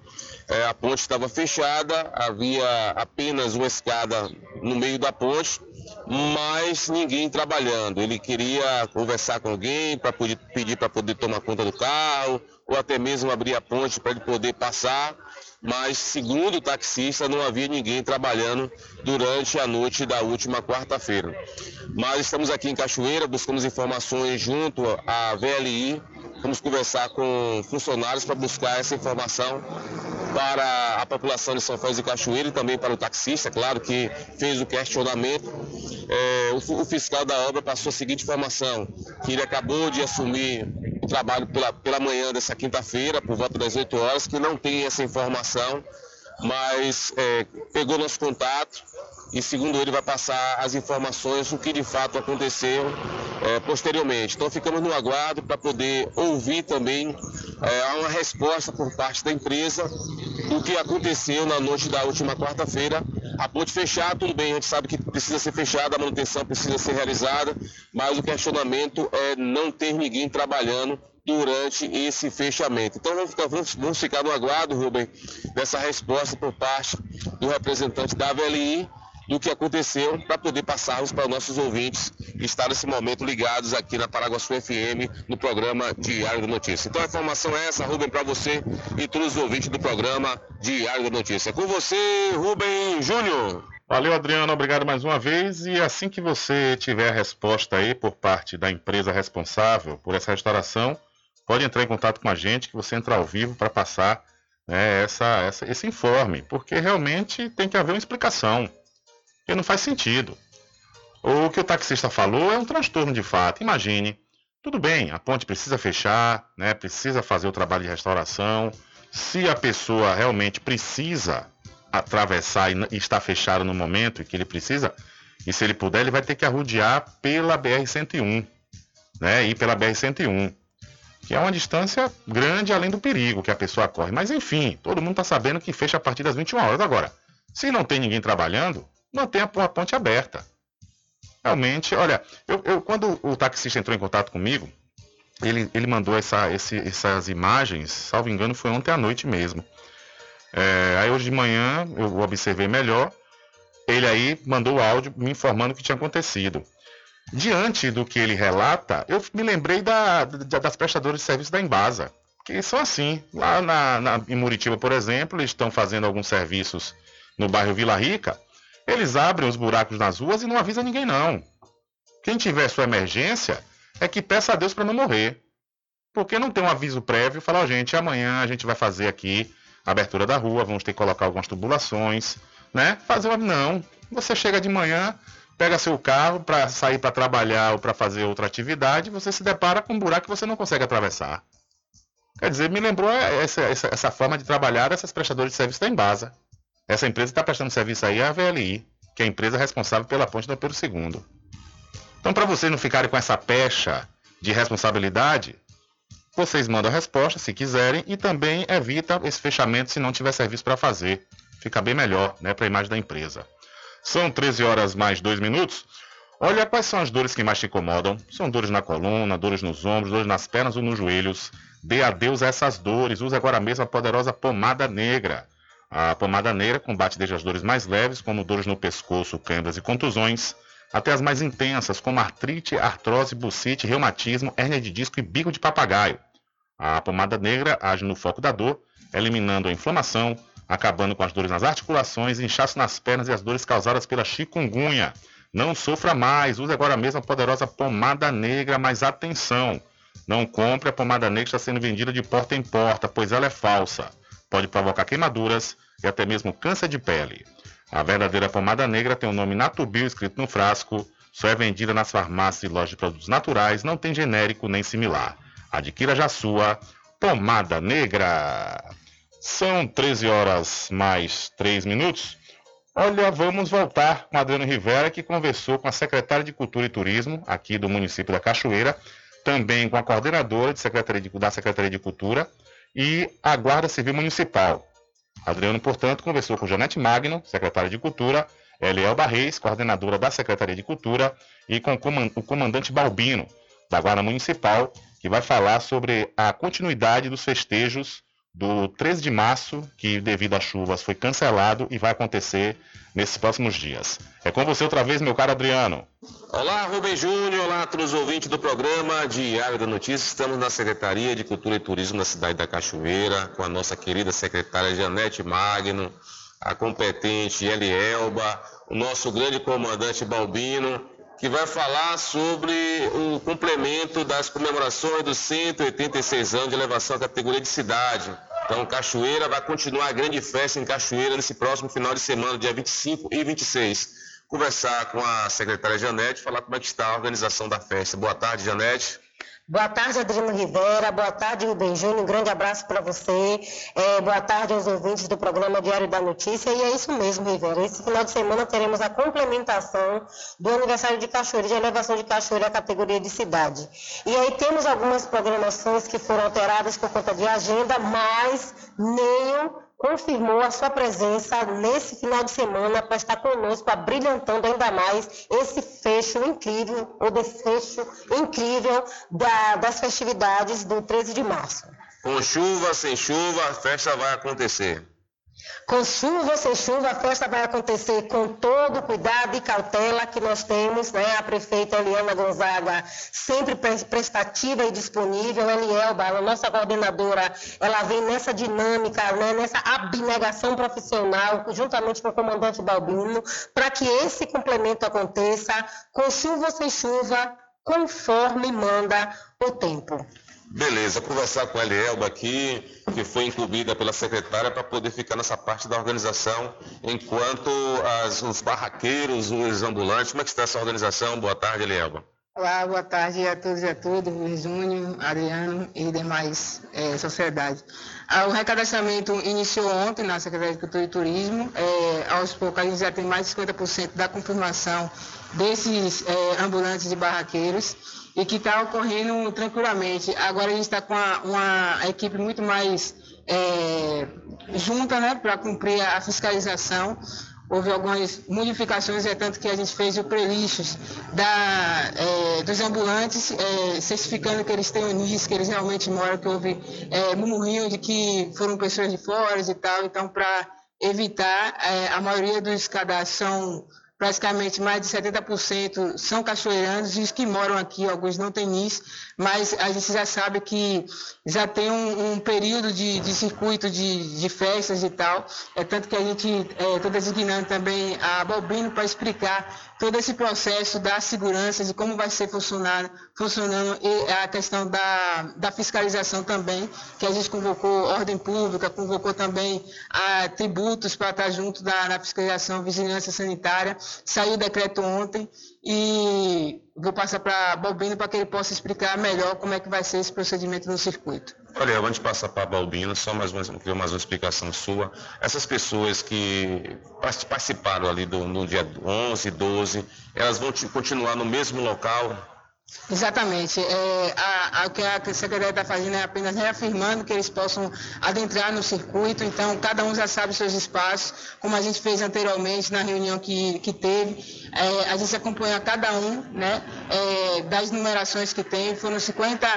é, a ponte estava fechada, havia apenas uma escada no meio da ponte mas ninguém trabalhando. Ele queria conversar com alguém para pedir para poder tomar conta do carro, ou até mesmo abrir a ponte para ele poder passar, mas segundo o taxista não havia ninguém trabalhando durante a noite da última quarta-feira. Mas estamos aqui em Cachoeira, buscamos informações junto à VLI, vamos conversar com funcionários para buscar essa informação para a população de São Félix e Cachoeira e também para o taxista, claro que fez o questionamento. É, o, o, fiscal da obra passou a seguinte informação, que ele acabou de assumir o trabalho pela, pela manhã dessa quinta-feira, por volta das 8 horas, que não tem essa informação, mas é, pegou nosso contato e, segundo ele, vai passar as informações do que de fato aconteceu é, posteriormente. Então, ficamos no aguardo para poder ouvir também é, uma resposta por parte da empresa do que aconteceu na noite da última quarta-feira. A ponte fechar, tudo bem, a gente sabe que precisa ser fechada, a manutenção precisa ser realizada, mas o questionamento é não ter ninguém trabalhando durante esse fechamento. Então vamos ficar, vamos, vamos ficar no aguardo, Rubem, dessa resposta por parte do representante da VLI do que aconteceu para poder passarmos para os nossos ouvintes que estão nesse momento ligados aqui na Paraguaçu FM no programa Diário da Notícia. Então a informação é essa, Rubem, para você e todos os ouvintes do programa Diário da Notícia. Com você, Rubem Júnior. Valeu, Adriano. Obrigado mais uma vez. E assim que você tiver a resposta aí por parte da empresa responsável por essa restauração, pode entrar em contato com a gente, que você entra ao vivo para passar né, essa, essa, esse informe, porque realmente tem que haver uma explicação. Porque não faz sentido. O que o taxista falou é um transtorno de fato. Imagine, tudo bem, a ponte precisa fechar, né, precisa fazer o trabalho de restauração. Se a pessoa realmente precisa atravessar e está fechada no momento que ele precisa, e se ele puder, ele vai ter que arrodear pela BR-101, né, ir pela BR-101, que é uma distância grande além do perigo que a pessoa corre. Mas enfim, todo mundo está sabendo que fecha a partir das 21 horas. Agora, se não tem ninguém trabalhando, mantenha a ponte aberta. Realmente, olha, eu, eu, quando o taxista entrou em contato comigo, ele, ele mandou essa, esse, essas imagens, salvo engano, foi ontem à noite mesmo. É, aí hoje de manhã eu observei melhor, ele aí mandou o áudio me informando o que tinha acontecido. Diante do que ele relata, eu me lembrei da, da, das prestadoras de serviço da Embasa, que são assim. Lá na, na, em Muritiba, por exemplo, eles estão fazendo alguns serviços no bairro Vila Rica, eles abrem os buracos nas ruas e não avisa ninguém não. Quem tiver sua emergência é que peça a Deus para não morrer. Porque não tem um aviso prévio, falar, oh, gente, amanhã a gente vai fazer aqui a abertura da rua, vamos ter que colocar algumas tubulações, né? Fazer uma... Não. Você chega de manhã, pega seu carro para sair para trabalhar ou para fazer outra atividade, você se depara com um buraco que você não consegue atravessar. Quer dizer, me lembrou essa, essa, essa forma de trabalhar dessas prestadoras de serviço da Embasa. Essa empresa está prestando serviço aí à VLI. que é a empresa responsável pela ponte do Pedro II. Então, para vocês não ficarem com essa pecha de responsabilidade, vocês mandam a resposta se quiserem e também evita esse fechamento se não tiver serviço para fazer. Fica bem melhor né, para a imagem da empresa. São 13 horas mais 2 minutos. Olha quais são as dores que mais te incomodam. São dores na coluna, dores nos ombros, dores nas pernas ou nos joelhos. Dê adeus a essas dores. Use agora mesmo a poderosa pomada negra. A pomada negra combate desde as dores mais leves, como dores no pescoço, câimbras e contusões, até as mais intensas, como artrite, artrose, bucite, reumatismo, hérnia de disco e bico de papagaio. A pomada negra age no foco da dor, eliminando a inflamação, acabando com as dores nas articulações, inchaço nas pernas e as dores causadas pela chikungunya. Não sofra mais, use agora mesmo a poderosa pomada negra, mas atenção! Não compre a pomada negra que está sendo vendida de porta em porta, pois ela é falsa. Pode provocar queimaduras e até mesmo câncer de pele. A verdadeira pomada negra tem o nome Natubio escrito no frasco, só é vendida nas farmácias e lojas de produtos naturais, não tem genérico nem similar. Adquira já sua pomada negra. São 13 horas mais 3 minutos. Olha, vamos voltar com Adriano Rivera, que conversou com a secretária de Cultura e Turismo aqui do município da Cachoeira, também com a coordenadora de Secretaria de, da Secretaria de Cultura e a Guarda Civil Municipal. Adriano, portanto, conversou com Janete Magno, secretária de Cultura, Eliel Barreis, coordenadora da Secretaria de Cultura, e com o comandante Balbino, da Guarda Municipal, que vai falar sobre a continuidade dos festejos do 13 de março, que devido às chuvas foi cancelado e vai acontecer nesses próximos dias. É com você outra vez, meu caro Adriano. Olá, Rubem Júnior, olá a todos os ouvintes do programa Diário da Notícia. Estamos na Secretaria de Cultura e Turismo da cidade da Cachoeira, com a nossa querida secretária Janete Magno, a competente Elielba, o nosso grande comandante Balbino que vai falar sobre o complemento das comemorações dos 186 anos de elevação à categoria de cidade. Então, Cachoeira vai continuar a grande festa em Cachoeira nesse próximo final de semana, dia 25 e 26. Conversar com a secretária Janete, falar como é que está a organização da festa. Boa tarde, Janete. Boa tarde, Adriano Rivera. Boa tarde, Rubem Júnior. Um grande abraço para você. É, boa tarde aos ouvintes do programa Diário da Notícia. E é isso mesmo, Rivera. Esse final de semana teremos a complementação do aniversário de Cachoeira, de elevação de Cachoeira à categoria de cidade. E aí temos algumas programações que foram alteradas por conta de agenda, mas nenhum confirmou a sua presença nesse final de semana para estar conosco, abrilhantando ainda mais esse fecho incrível, ou desfecho incrível da, das festividades do 13 de março. Com chuva, sem chuva, a festa vai acontecer. Com chuva ou sem chuva, a festa vai acontecer com todo o cuidado e cautela que nós temos, né? A prefeita Eliana Gonzaga sempre prestativa e disponível. Elielba, a nossa coordenadora, ela vem nessa dinâmica, né? nessa abnegação profissional, juntamente com o comandante Balbino, para que esse complemento aconteça com chuva ou sem chuva, conforme manda o tempo. Beleza, conversar com a Elielba aqui, que foi incumbida pela secretária para poder ficar nessa parte da organização, enquanto as, os barraqueiros, os ambulantes, como é que está essa organização? Boa tarde, Elielba. Olá, boa tarde a todos e a todas, Júnior, Adriano e demais é, sociedade. Ah, o recadastramento iniciou ontem na Secretaria de Cultura e Turismo. É, aos poucos a gente já tem mais de 50% da confirmação desses é, ambulantes e barraqueiros e que está ocorrendo tranquilamente. Agora a gente está com uma, uma, equipe muito mais é, junta né, para cumprir a fiscalização. Houve algumas modificações, é tanto que a gente fez o prelixos da, é, dos ambulantes, é, certificando que eles têm o NIS, que eles realmente moram, que houve é, murmurinho de que foram pessoas de fora e tal. Então, para evitar, é, a maioria dos cadastros são praticamente mais de 70% são cachoeiranos e os que moram aqui, alguns não têm NIS, mas a gente já sabe que já tem um, um período de, de circuito de, de, festas e tal, é tanto que a gente está é, designando também a Balbino para explicar todo esse processo da segurança, de como vai ser funcionando, funcionando e a questão da, da fiscalização também, que a gente convocou ordem pública, convocou também a tributos para estar junto da, da fiscalização vigilância sanitária, saiu o decreto ontem e vou passar para Balbino para que ele possa explicar melhor como é que vai ser esse procedimento no circuito. Olha, antes de passar para Balbino, só mais uma, mais uma explicação sua. Essas pessoas que participaram ali do, no dia 11, 12, elas vão continuar no mesmo local? Exatamente. É, a, a, o que a Secretaria está fazendo é apenas reafirmando que eles possam adentrar no circuito, então cada um já sabe os seus espaços, como a gente fez anteriormente na reunião que, que teve. É, a gente acompanha cada um né, é, das numerações que tem, foram 50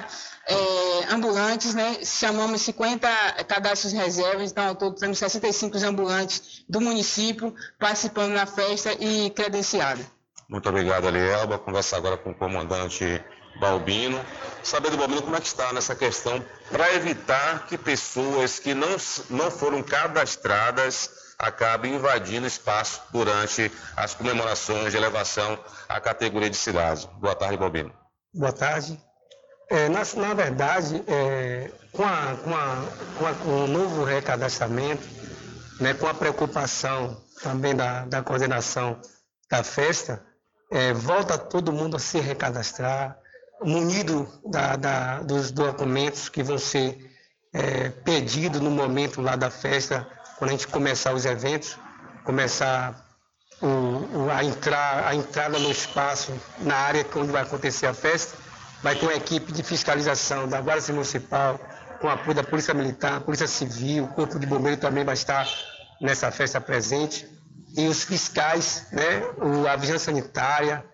é, ambulantes, né, chamamos 50 cadastros reservas, então ao todo temos 65 ambulantes do município participando da festa e credenciados. Muito obrigado, Alielba. Conversar agora com o comandante Balbino. Saber do Balbino como é que está nessa questão para evitar que pessoas que não, não foram cadastradas acabem invadindo espaço durante as comemorações de elevação à categoria de cidade. Boa tarde, Balbino. Boa tarde. É, na, na, verdade, é, com, a, com, a, com, a, com, o novo recadastramento, né, com a preocupação também da, da coordenação da festa, é, volta todo mundo a se recadastrar, munido da, da, dos documentos que vão ser é, pedidos no momento lá da festa, quando a gente começar os eventos, começar o, o, a, entrar, a entrada no espaço, na área onde vai acontecer a festa, vai ter uma equipe de fiscalização da Guarda Municipal, com apoio da Polícia Militar, Polícia Civil, o Corpo de Bombeiro também vai estar nessa festa presente e os fiscais, né, a vigilância sanitária,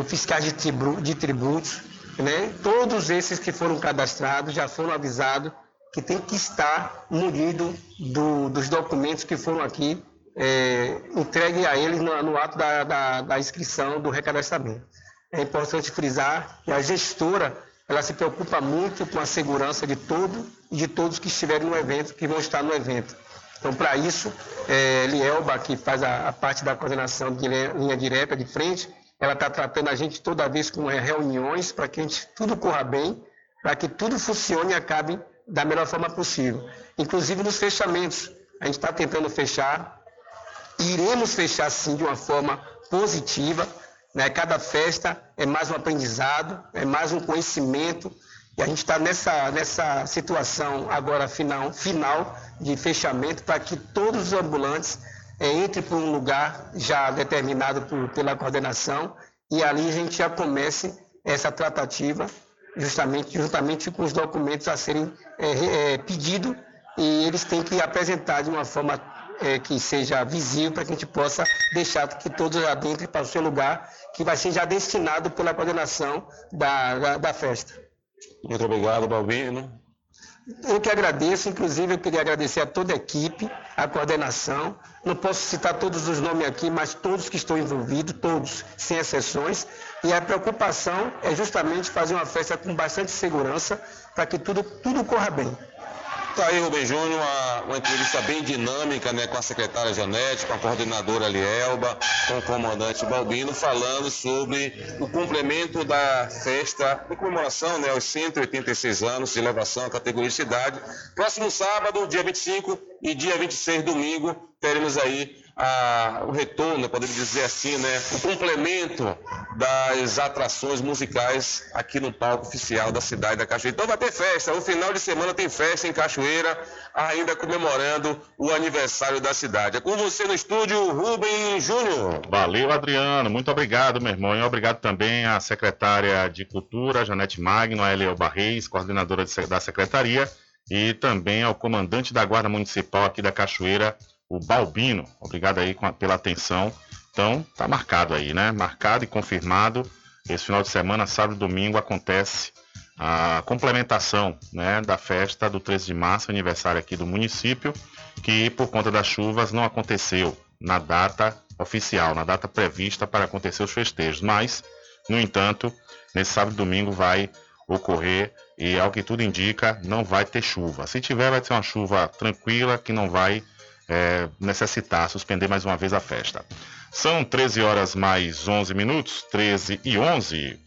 o fiscais de, tribu, de tributos, né, todos esses que foram cadastrados já foram avisados que tem que estar munido do, dos documentos que foram aqui é, entregue a eles no, no ato da, da, da, inscrição do recadastramento. É importante frisar que a gestora ela se preocupa muito com a segurança de todo e de todos que estiverem no evento, que vão estar no evento. Então, para isso, é, Lielba, que faz a, a, parte da coordenação de linha direta de frente, ela está tratando a gente toda vez com é, reuniões para que a gente, tudo corra bem, para que tudo funcione e acabe da melhor forma possível. Inclusive nos fechamentos. A gente está tentando fechar, iremos fechar sim de uma forma positiva. Né? Cada festa é mais um aprendizado, é mais um conhecimento e a gente está nessa, nessa situação agora final, final de fechamento para que todos os ambulantes é, entrem por um lugar já determinado por, pela coordenação e ali a gente já comece essa tratativa justamente juntamente com os documentos a serem é, é, pedidos e eles têm que apresentar de uma forma é, que seja visível para que a gente possa deixar que todos adentrem para o seu lugar que vai ser já destinado pela coordenação da, da, da festa. Muito obrigado, Balbino. Eu que agradeço, inclusive eu queria agradecer a toda a equipe, a coordenação. Não posso citar todos os nomes aqui, mas todos que estão envolvidos, todos, sem exceções. E a preocupação é justamente fazer uma festa com bastante segurança para que tudo, tudo corra bem. Está aí, Rubem Júnior, uma, uma, entrevista bem dinâmica né, com a secretária Janete, com a coordenadora Lielba, com o comandante Balbino, falando sobre o complemento da festa de comemoração né, aos 186 anos de elevação à categoria de cidade. Próximo sábado, dia 25 e dia 26, domingo, teremos aí a, o retorno, podemos dizer assim, né, o complemento das atrações musicais aqui no palco oficial da cidade da Cachoeira. Então vai ter festa, o final de semana tem festa em Cachoeira, ainda comemorando o aniversário da cidade. É com você no estúdio, Rubem Júnior. Valeu, Adriano, muito obrigado, meu irmão, e obrigado também à secretária de Cultura, Janete Magno, a Eliel Barreis, coordenadora da secretaria, e também ao comandante da Guarda Municipal aqui da Cachoeira, o Balbino. Obrigado aí pela atenção. Então, tá marcado aí, né? Marcado e confirmado. Esse final de semana, sábado e domingo, acontece a complementação né, da festa do 13 de março, aniversário aqui do município, que por conta das chuvas não aconteceu na data oficial, na data prevista para acontecer os festejos. Mas, no entanto, nesse sábado e domingo vai ocorrer e, ao que tudo indica, não vai ter chuva. Se tiver, vai ser uma chuva tranquila que não vai é, necessitar suspender mais uma vez a festa. São 13 horas mais 11 minutos, 13 e 11.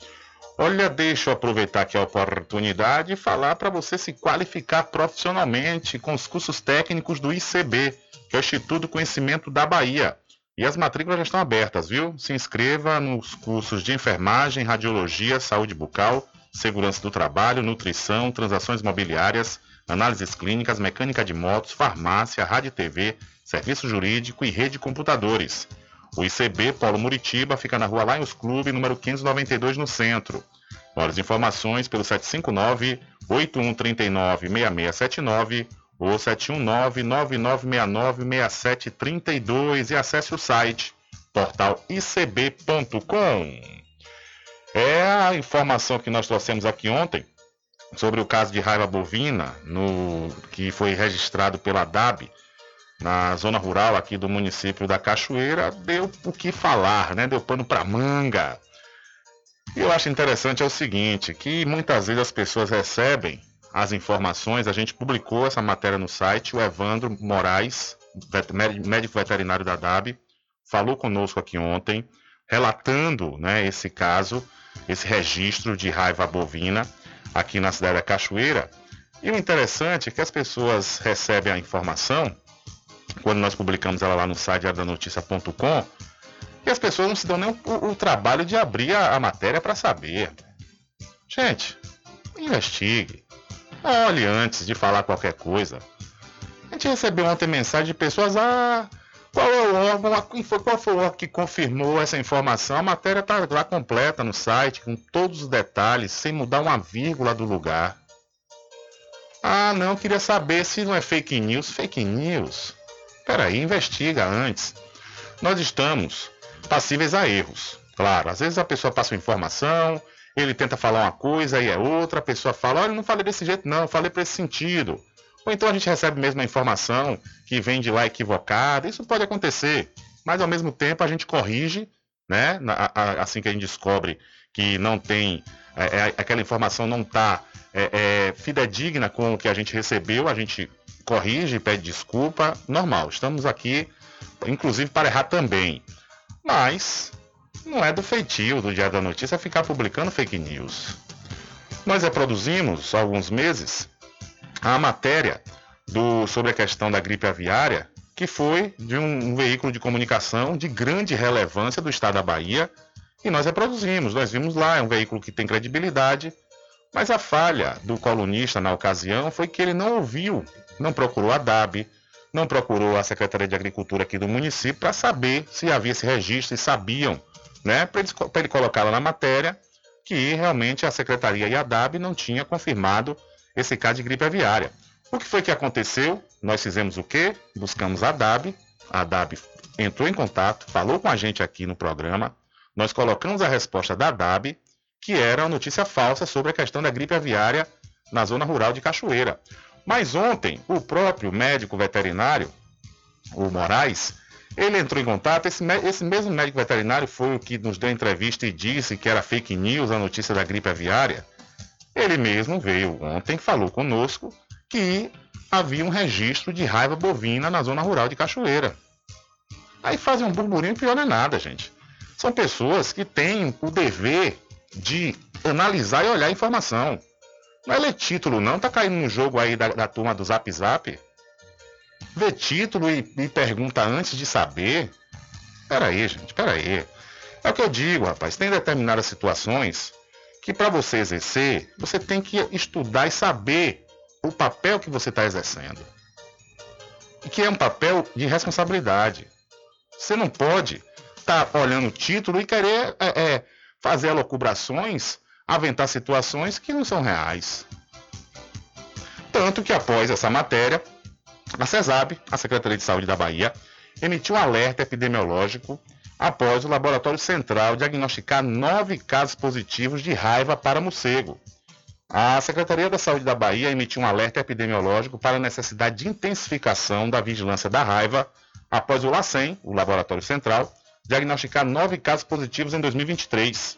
Olha, deixa eu aproveitar aqui a oportunidade e falar para você se qualificar profissionalmente com os cursos técnicos do ICB, que é o Instituto Conhecimento da Bahia. E as matrículas já estão abertas, viu? Se inscreva nos cursos de enfermagem, radiologia, saúde bucal, segurança do trabalho, nutrição, transações imobiliárias, análises clínicas, mecânica de motos, farmácia, rádio e TV, serviço jurídico e rede de computadores. O ICB Polo Muritiba fica na rua Lions Clube, número 592, no centro. Maiores informações pelo 759 8139 6679 ou 719-9969-6732 e acesse o site portalicb.com. É a informação que nós trouxemos aqui ontem sobre o caso de raiva bovina no, que foi registrado pela DAB na zona rural aqui do município da Cachoeira, deu o que falar, né? Deu pano para manga. E eu acho interessante é o seguinte, que muitas vezes as pessoas recebem as informações, a gente publicou essa matéria no site. O Evandro Moraes, médico veterinário da DAB, falou conosco aqui ontem, relatando né, esse caso, esse registro de raiva bovina aqui na cidade da Cachoeira. E o interessante é que as pessoas recebem a informação, quando nós publicamos ela lá no site diariodanoticia.com, e as pessoas não se dão nem o, o trabalho de abrir a, a matéria para saber. Gente, investigue. Olhe antes de falar qualquer coisa. A gente recebeu ontem mensagem de pessoas, ah, qual é o órgão, qual foi o órgão que confirmou essa informação? A matéria está lá completa no site, com todos os detalhes, sem mudar uma vírgula do lugar. Ah, não, queria saber se não é fake news. Fake news? Peraí, investiga antes. Nós estamos passíveis a erros. Claro, às vezes a pessoa passa uma informação, ele tenta falar uma coisa e é outra, a pessoa fala, olha, não falei desse jeito não, falei para esse sentido. Ou então a gente recebe mesmo a informação que vem de lá equivocada, isso pode acontecer, mas ao mesmo tempo a gente corrige, né, assim que a gente descobre que não tem, é, é, aquela informação não está é, é, fidedigna com o que a gente recebeu, a gente corrige, pede desculpa, normal, estamos aqui, inclusive para errar também. Mas não é do feitio do Diário da Notícia ficar publicando fake news. Nós reproduzimos há alguns meses a matéria do, sobre a questão da gripe aviária, que foi de um, um veículo de comunicação de grande relevância do estado da Bahia, e nós reproduzimos. Nós vimos lá, é um veículo que tem credibilidade, mas a falha do colunista na ocasião foi que ele não ouviu, não procurou a DAB, não procurou a Secretaria de Agricultura aqui do município para saber se havia esse registro e sabiam né, para ele, ele colocar lá na matéria que realmente a secretaria e a DAB não tinha confirmado esse caso de gripe aviária. O que foi que aconteceu? Nós fizemos o quê? Buscamos a DAB, a DAB entrou em contato, falou com a gente aqui no programa, nós colocamos a resposta da DAB, que era uma notícia falsa sobre a questão da gripe aviária na zona rural de Cachoeira. Mas ontem, o próprio médico veterinário, o Moraes, ele entrou em contato, esse, esse mesmo médico veterinário foi o que nos deu entrevista e disse que era fake news a notícia da gripe aviária. Ele mesmo veio ontem, falou conosco que havia um registro de raiva bovina na zona rural de Cachoeira. Aí fazem um burburinho pior não é nada, gente. São pessoas que têm o dever de analisar e olhar a informação. Não é ler título, não. Tá caindo um jogo aí da, da turma do Zap Zap vê título e, e pergunta antes de saber. Peraí, gente, peraí. É o que eu digo, rapaz. Tem determinadas situações que para você exercer, você tem que estudar e saber o papel que você está exercendo. E que é um papel de responsabilidade. Você não pode estar tá olhando o título e querer é, é, fazer alocubrações, aventar situações que não são reais. Tanto que após essa matéria, a CESAB, a Secretaria de Saúde da Bahia, emitiu um alerta epidemiológico após o Laboratório Central diagnosticar nove casos positivos de raiva para morcego. A Secretaria da Saúde da Bahia emitiu um alerta epidemiológico para a necessidade de intensificação da vigilância da raiva após o LACEN, o Laboratório Central, diagnosticar nove casos positivos em 2023.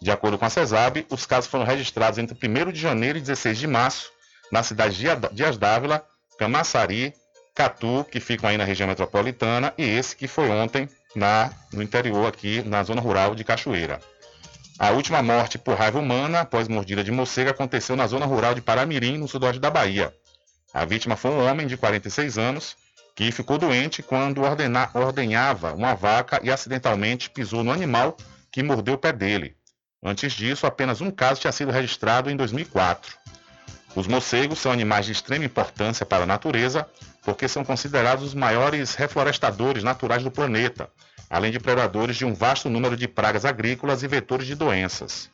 De acordo com a CESAB, os casos foram registrados entre 1 de janeiro e 16 de março na cidade de Dias Dávila, Camaçari, Catu, que ficam aí na região metropolitana, e esse que foi ontem na, no interior aqui, na zona rural de Cachoeira. A última morte por raiva humana após mordida de morcego aconteceu na zona rural de Paramirim, no sudoeste da Bahia. A vítima foi um homem de 46 anos, que ficou doente quando ordena, ordenhava uma vaca e acidentalmente pisou no animal que mordeu o pé dele. Antes disso, apenas um caso tinha sido registrado em 2004. Os morcegos são animais de extrema importância para a natureza, porque são considerados os maiores reflorestadores naturais do planeta, além de predadores de um vasto número de pragas agrícolas e vetores de doenças.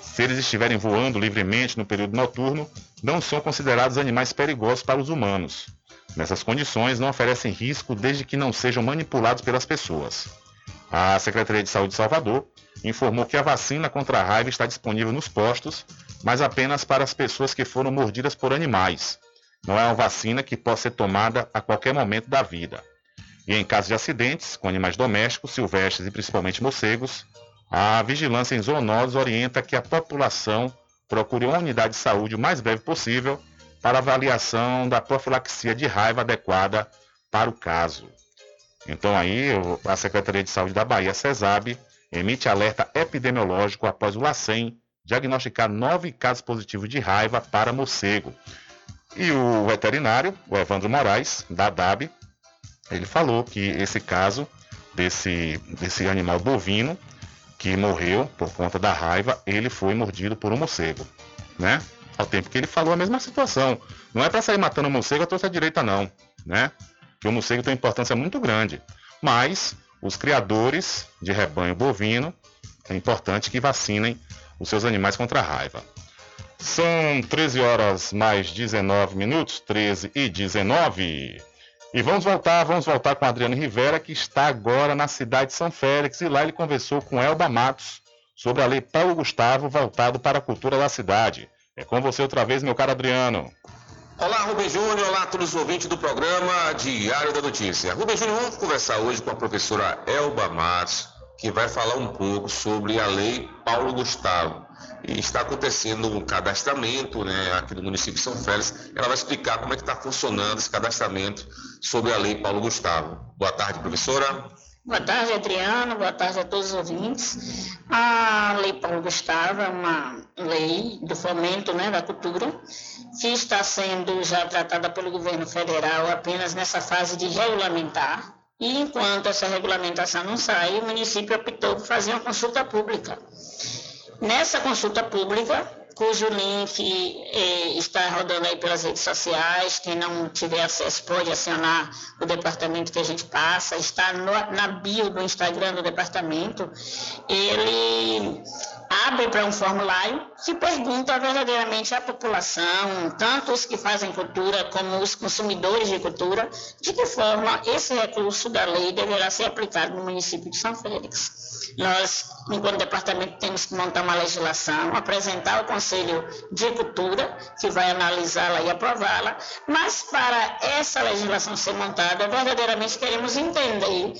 Se eles estiverem voando livremente no período noturno, não são considerados animais perigosos para os humanos. Nessas condições, não oferecem risco desde que não sejam manipulados pelas pessoas. A Secretaria de Saúde de Salvador informou que a vacina contra a raiva está disponível nos postos, mas apenas para as pessoas que foram mordidas por animais. Não é uma vacina que possa ser tomada a qualquer momento da vida. E em caso de acidentes com animais domésticos, silvestres e principalmente morcegos, a vigilância em zoonoses orienta que a população procure uma unidade de saúde o mais breve possível para avaliação da profilaxia de raiva adequada para o caso. Então aí a Secretaria de Saúde da Bahia, CESAB, emite alerta epidemiológico após o LACEN diagnosticar nove casos positivos de raiva para morcego. E o veterinário, o Evandro Moraes, da DAB, ele falou que esse caso desse, desse animal bovino que morreu por conta da raiva, ele foi mordido por um morcego, né? Ao tempo que ele falou a mesma situação. Não é para sair matando o morcego à torta direita não, né? Que o morcego tem uma importância muito grande. Mas os criadores de rebanho bovino é importante que vacinem os seus animais contra a raiva. São 13 horas mais 19 minutos, 13 e 19. E vamos voltar, vamos voltar com Adriano Rivera, que está agora na cidade de São Félix, e lá ele conversou com Elba Matos sobre a lei Paulo Gustavo voltado para a cultura da cidade. É com você outra vez, meu caro Adriano. Olá, Rubem Júnior, olá a todos os ouvintes do programa Diário da Notícia. Rubem Júnior, vamos conversar hoje com a professora Elba Matos, que vai falar um pouco sobre a lei Paulo Gustavo. Está acontecendo um cadastramento né, aqui no município de São Félix. Ela vai explicar como é que está funcionando esse cadastramento sobre a lei Paulo Gustavo. Boa tarde, professora. Boa tarde, Adriano. Boa tarde a todos os ouvintes. A Lei Paulo Gustavo é uma lei do fomento né, da cultura que está sendo já tratada pelo governo federal apenas nessa fase de regulamentar. E enquanto essa regulamentação não sai, o município optou por fazer uma consulta pública. Nessa consulta pública, cujo link eh, está rodando aí pelas redes sociais. Quem não tiver acesso pode acionar o departamento que a gente passa. Está no, na bio do Instagram do departamento. Ele abre para um formulário que pergunta verdadeiramente à população, tanto os que fazem cultura como os consumidores de cultura, de que forma esse recurso da lei deverá ser aplicado no município de São Félix. Nós, enquanto departamento, temos que montar uma legislação, apresentar ao Conselho de Cultura, que vai analisá-la e aprová-la, mas para essa legislação ser montada, verdadeiramente queremos entender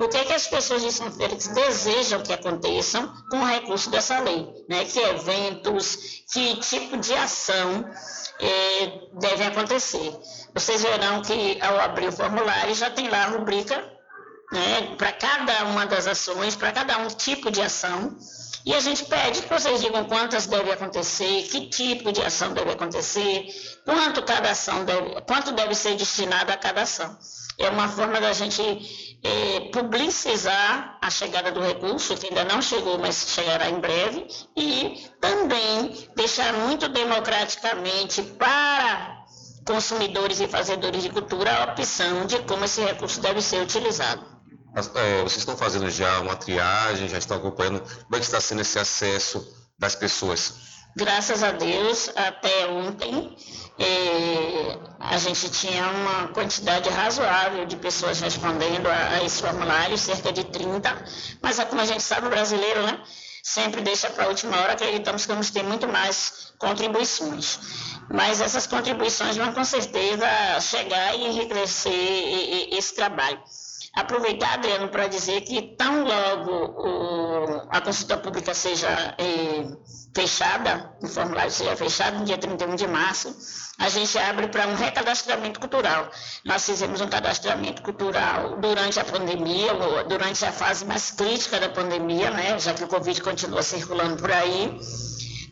o que, é que as pessoas de São Félix desejam que aconteçam com o recurso dessa lei, né? que eventos, que tipo de ação devem acontecer. Vocês verão que ao abrir o formulário já tem lá a rubrica né, para cada uma das ações, para cada um tipo de ação. E a gente pede que vocês digam quantas devem acontecer, que tipo de ação deve acontecer, quanto cada ação deve, quanto deve ser destinado a cada ação. É uma forma da gente é, publicizar a chegada do recurso, que ainda não chegou, mas chegará em breve, e também deixar muito democraticamente para consumidores e fazedores de cultura a opção de como esse recurso deve ser utilizado. Vocês estão fazendo já uma triagem, já estão acompanhando como é que está sendo esse acesso das pessoas? Graças a Deus, até ontem é, a gente tinha uma quantidade razoável de pessoas respondendo a, a esse formulário, cerca de 30, mas é como a gente sabe, o brasileiro, né? Sempre deixa para a última hora, acreditamos que vamos ter muito mais contribuições. Mas essas contribuições vão com certeza chegar e enriquecer esse trabalho. Aproveitar, Adriano, para dizer que tão logo o, a consulta pública seja é, fechada, o formulário seja fechado no dia 31 de março, a gente abre para um recadastramento cultural. Nós fizemos um cadastramento cultural durante a pandemia, durante a fase mais crítica da pandemia, né, já que o Covid continua circulando por aí.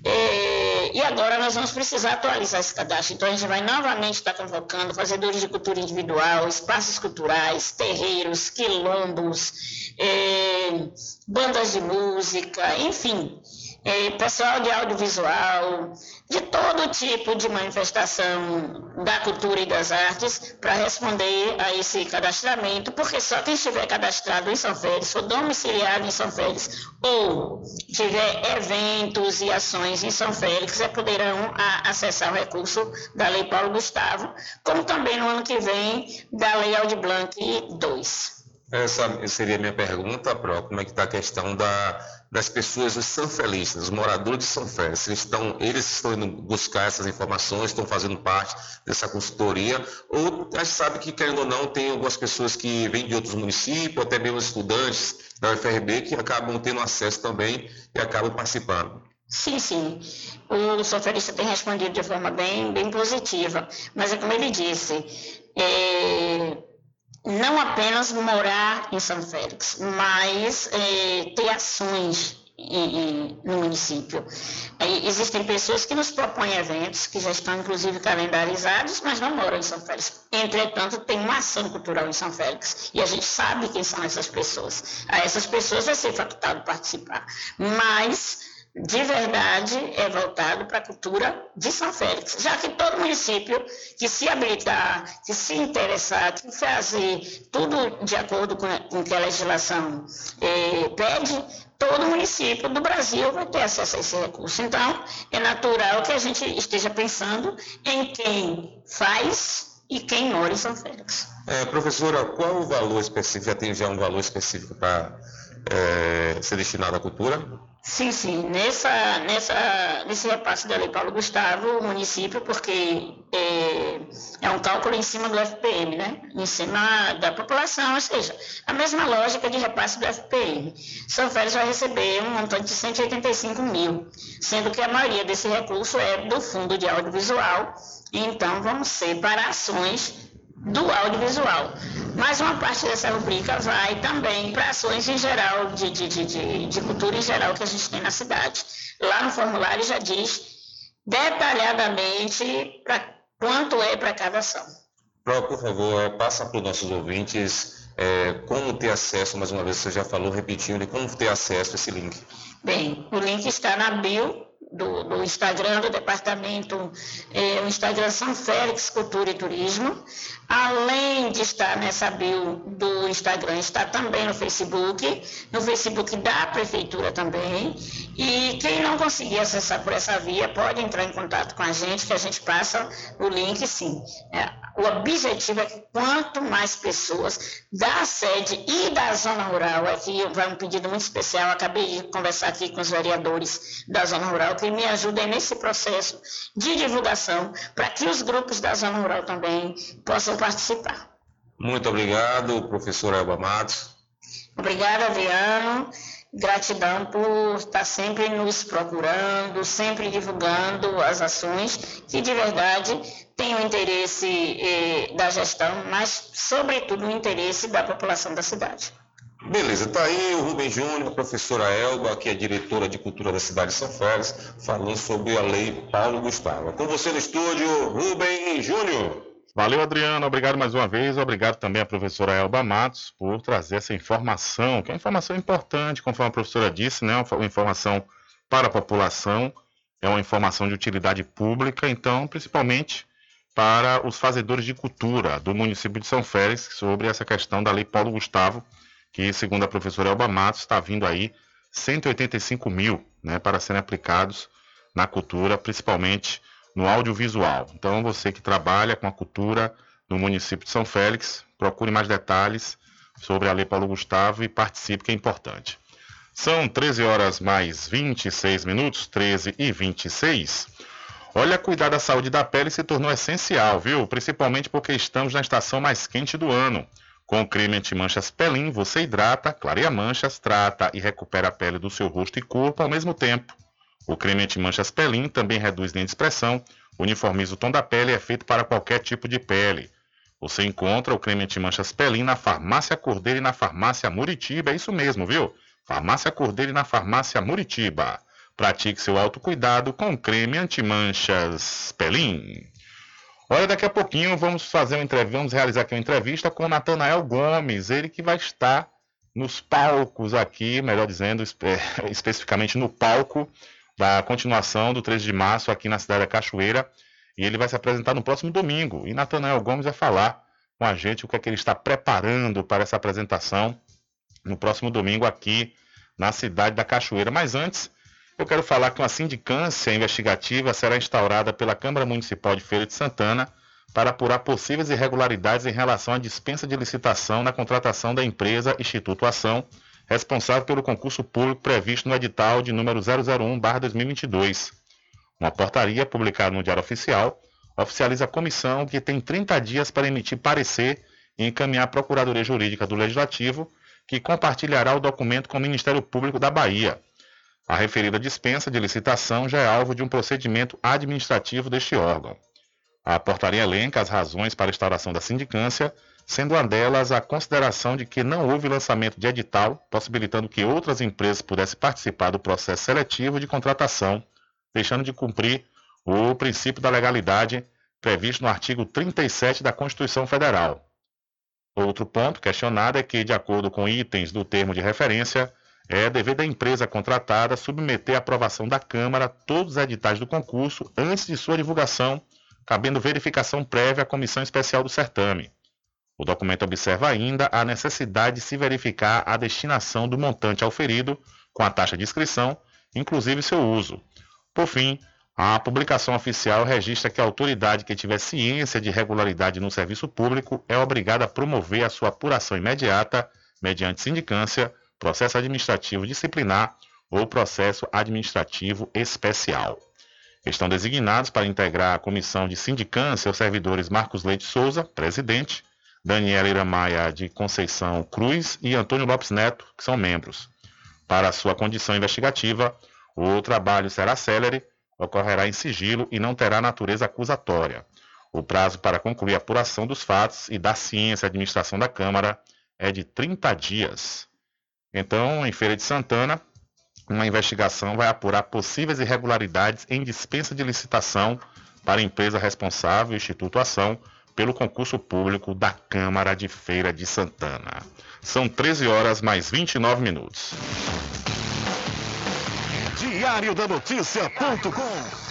É, e agora nós vamos precisar atualizar esse cadastro. Então a gente vai novamente estar convocando fazedores de cultura individual, espaços culturais, terreiros, quilombos, é, bandas de música, enfim, é, pessoal de audiovisual, de todo tipo de manifestação da cultura e das artes para responder a esse cadastramento, porque só quem estiver cadastrado em São Félix, ou domiciliado em São Félix, ou tiver eventos e ações em São Félix, é, poderão a, acessar o recurso da Lei Paulo Gustavo, como também no ano que vem da Lei Aldi Blanc 2. Essa seria a minha pergunta, Pro, como é que está a questão da das pessoas, os sanfelistas, os moradores de São Félix. Eles estão, eles estão indo buscar essas informações, estão fazendo parte dessa consultoria, ou a gente sabe que, querendo ou não, tem algumas pessoas que vêm de outros municípios, até mesmo estudantes da UFRB, que acabam tendo acesso também e acabam participando. Sim, sim. O soferista tem respondido de forma bem, bem positiva, mas é como ele disse, é não apenas morar em São Félix, mas é, ter ações no município. existem pessoas que nos propõem eventos, que já estão inclusive calendarizados, mas não moram em São Félix. Entretanto, tem uma ação cultural em São Félix e a gente sabe quem são essas pessoas. A essas pessoas vai ser facultado participar. Mas de verdade é voltado para a cultura de São Félix, já que todo município que se habilitar, que se interessar, que fazer tudo de acordo com, com que a legislação eh, pede, todo município do Brasil vai ter acesso a esse recurso. Então, é natural que a gente esteja pensando em quem faz e quem mora em São Félix. É, professora, qual o valor específico? Já tem já um valor específico para é, ser destinado à cultura? Sim, sim. Nessa, nessa, nesse repasse da Lei Paulo Gustavo, o município, porque é, é, um cálculo em cima do FPM, né? Em cima da população, ou seja, a mesma lógica de repasse do FPM. São Félix vai receber um montante de 185 mil, sendo que a maioria desse recurso é do Fundo de Audiovisual, então vão ser para ações do audiovisual. Mas uma parte dessa rubrica vai também para ações em geral, de, de, de, de, cultura em geral que a gente tem na cidade. Lá no formulário já diz detalhadamente para quanto é para cada ação. Pro, por favor, passa para os nossos ouvintes é, como ter acesso, mais uma vez você já falou, repetindo, como ter acesso a esse link. Bem, o link está na bio do, do, Instagram do departamento, é, o Instagram São Félix Cultura e Turismo. Além de estar nessa bio do Instagram, está também no Facebook, no Facebook da Prefeitura também. E quem não conseguir acessar por essa via, pode entrar em contato com a gente, que a gente passa o link sim. É, o objetivo é que quanto mais pessoas da sede e da zona rural, aqui vai um pedido muito especial, acabei de conversar aqui com os vereadores da zona rural, que me ajudem nesse processo de divulgação, para que os grupos da zona rural também possam participar. Muito obrigado, professor Elba Matos. Obrigada, Adriano. Gratidão por estar sempre nos procurando, sempre divulgando as ações que de verdade têm o interesse eh, da gestão, mas sobretudo o interesse da população da cidade. Beleza, está aí o Rubem Júnior, a professora Elba, que é diretora de cultura da cidade de São Félix, falando sobre a lei Paulo Gustavo. Com você no estúdio, Rubem Júnior. Valeu, Adriano. Obrigado mais uma vez. Obrigado também à professora Elba Matos por trazer essa informação, que é uma informação importante, conforme a professora disse, né? Uma informação para a população, é uma informação de utilidade pública, então, principalmente para os fazedores de cultura do município de São Félix, sobre essa questão da Lei Paulo Gustavo, que, segundo a professora Elba Matos, está vindo aí 185 mil né, para serem aplicados na cultura, principalmente no audiovisual. Então, você que trabalha com a cultura no município de São Félix, procure mais detalhes sobre a Lei Paulo Gustavo e participe, que é importante. São 13 horas mais 26 minutos, 13 e 26. Olha, cuidar da saúde da pele se tornou essencial, viu? Principalmente porque estamos na estação mais quente do ano. Com o creme anti-manchas Pelin, você hidrata, clareia manchas, trata e recupera a pele do seu rosto e corpo ao mesmo tempo. O creme anti-manchas Pelin também reduz linha de expressão, uniformiza o tom da pele e é feito para qualquer tipo de pele. Você encontra o creme anti-manchas Pelin na Farmácia Cordeiro e na Farmácia Muritiba, é isso mesmo, viu? Farmácia Cordeiro e na Farmácia Muritiba. Pratique seu autocuidado com creme antimanchas Pelin. Olha, daqui a pouquinho vamos fazer uma entrevista, vamos realizar aqui uma entrevista com Natanael Gomes, ele que vai estar nos palcos aqui, melhor dizendo, espe especificamente no palco da continuação do 13 de março aqui na cidade da Cachoeira, e ele vai se apresentar no próximo domingo. E Natanael Gomes vai falar com a gente o que é que ele está preparando para essa apresentação no próximo domingo aqui na cidade da Cachoeira. Mas antes, eu quero falar que uma sindicância investigativa será instaurada pela Câmara Municipal de Feira de Santana para apurar possíveis irregularidades em relação à dispensa de licitação na contratação da empresa Instituto Ação, responsável pelo concurso público previsto no edital de número 001/2022. Uma portaria publicada no Diário Oficial oficializa a comissão que tem 30 dias para emitir parecer e encaminhar à Procuradoria Jurídica do Legislativo, que compartilhará o documento com o Ministério Público da Bahia. A referida dispensa de licitação já é alvo de um procedimento administrativo deste órgão. A portaria elenca as razões para a instauração da sindicância, sendo uma delas a consideração de que não houve lançamento de edital, possibilitando que outras empresas pudessem participar do processo seletivo de contratação, deixando de cumprir o princípio da legalidade previsto no artigo 37 da Constituição Federal. Outro ponto questionado é que, de acordo com itens do termo de referência, é dever da empresa contratada submeter à aprovação da Câmara todos os editais do concurso antes de sua divulgação, cabendo verificação prévia à Comissão Especial do Certame. O documento observa ainda a necessidade de se verificar a destinação do montante auferido com a taxa de inscrição, inclusive seu uso. Por fim, a publicação oficial registra que a autoridade que tiver ciência de irregularidade no serviço público é obrigada a promover a sua apuração imediata, mediante sindicância, processo administrativo disciplinar ou processo administrativo especial. Estão designados para integrar a comissão de sindicância os servidores Marcos Leite Souza, presidente, Daniela Iramaia de Conceição Cruz e Antônio Lopes Neto, que são membros. Para sua condição investigativa, o trabalho será célere, ocorrerá em sigilo e não terá natureza acusatória. O prazo para concluir a apuração dos fatos e da ciência e administração da Câmara é de 30 dias. Então, em Feira de Santana, uma investigação vai apurar possíveis irregularidades em dispensa de licitação para a empresa responsável, Instituto Ação, pelo concurso público da Câmara de Feira de Santana. São 13 horas mais 29 minutos. Diário da Notícia.com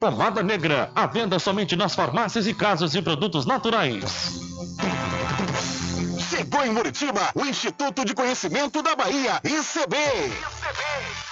Pomada Negra, à venda somente nas farmácias e casas de produtos naturais. Chegou em Muritiba o Instituto de Conhecimento da Bahia, ICB. ICB.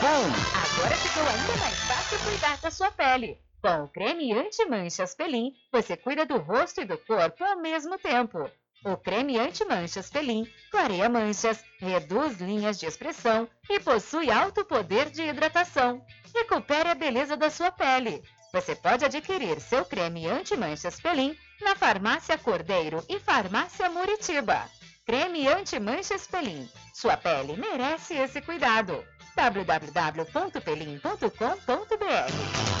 Agora ficou ainda mais fácil cuidar da sua pele. Com o creme anti-manchas Pelin, você cuida do rosto e do corpo ao mesmo tempo. O creme anti-manchas Pelin clareia manchas, reduz linhas de expressão e possui alto poder de hidratação. Recupere a beleza da sua pele. Você pode adquirir seu creme anti-manchas Pelin na Farmácia Cordeiro e Farmácia Muritiba. Creme anti-manchas Pelin. Sua pele merece esse cuidado www.pelim.com.br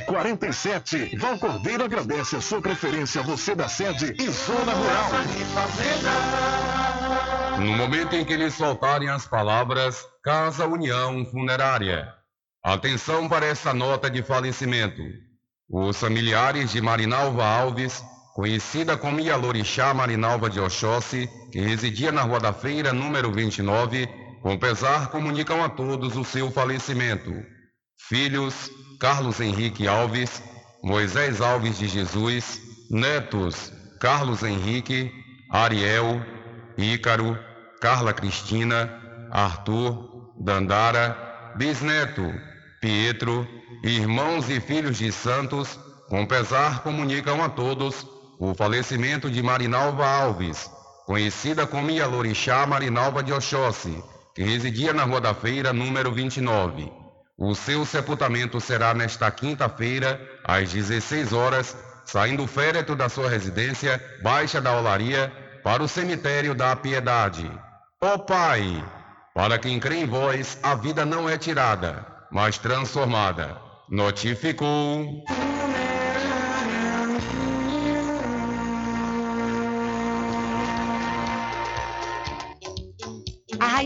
1147. Val Cordeiro agradece a sua preferência, você da sede e Zona Rural. No momento em que lhes faltarem as palavras, Casa União Funerária. Atenção para essa nota de falecimento. Os familiares de Marinalva Alves, conhecida como Ialorixá Marinalva de Oxóssi, que residia na Rua da Feira, número 29, com pesar comunicam a todos o seu falecimento. Filhos, Carlos Henrique Alves, Moisés Alves de Jesus, netos, Carlos Henrique, Ariel, Ícaro, Carla Cristina, Arthur, Dandara, bisneto, Pietro, irmãos e filhos de santos, com pesar comunicam a todos o falecimento de Marinalva Alves, conhecida como Ialorixá Marinalva de Oxóssi, que residia na Rua da Feira, número 29. O seu sepultamento será nesta quinta-feira, às 16 horas, saindo o féretro da sua residência, Baixa da Olaria, para o cemitério da Piedade. Ó Pai, para quem crê em vós, a vida não é tirada, mas transformada. Notificou.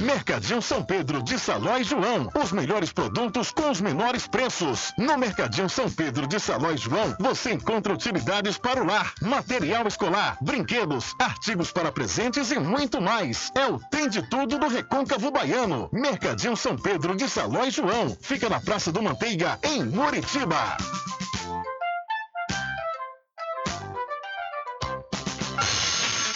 Mercadinho São Pedro de Saló e João. Os melhores produtos com os menores preços. No Mercadinho São Pedro de Saló e João, você encontra utilidades para o lar, material escolar, brinquedos, artigos para presentes e muito mais. É o Tem de Tudo do Recôncavo Baiano. Mercadinho São Pedro de Saló e João. Fica na Praça do Manteiga, em Muritiba.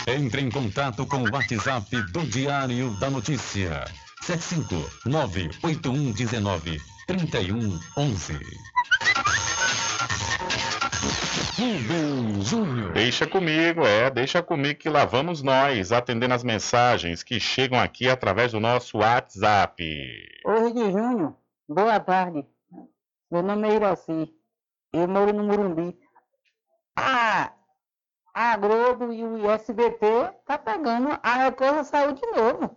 Entre em contato com o WhatsApp do Diário da Notícia. 759-8119-3111. Rubem Júnior. Deixa comigo, é, deixa comigo que lá vamos nós, atendendo as mensagens que chegam aqui através do nosso WhatsApp. Oi, Rede Júnior. Boa tarde. Meu nome é Iraci. Eu moro no Murumbi. Ah, a Globo e o ISBT tá pegando a Record saiu de novo.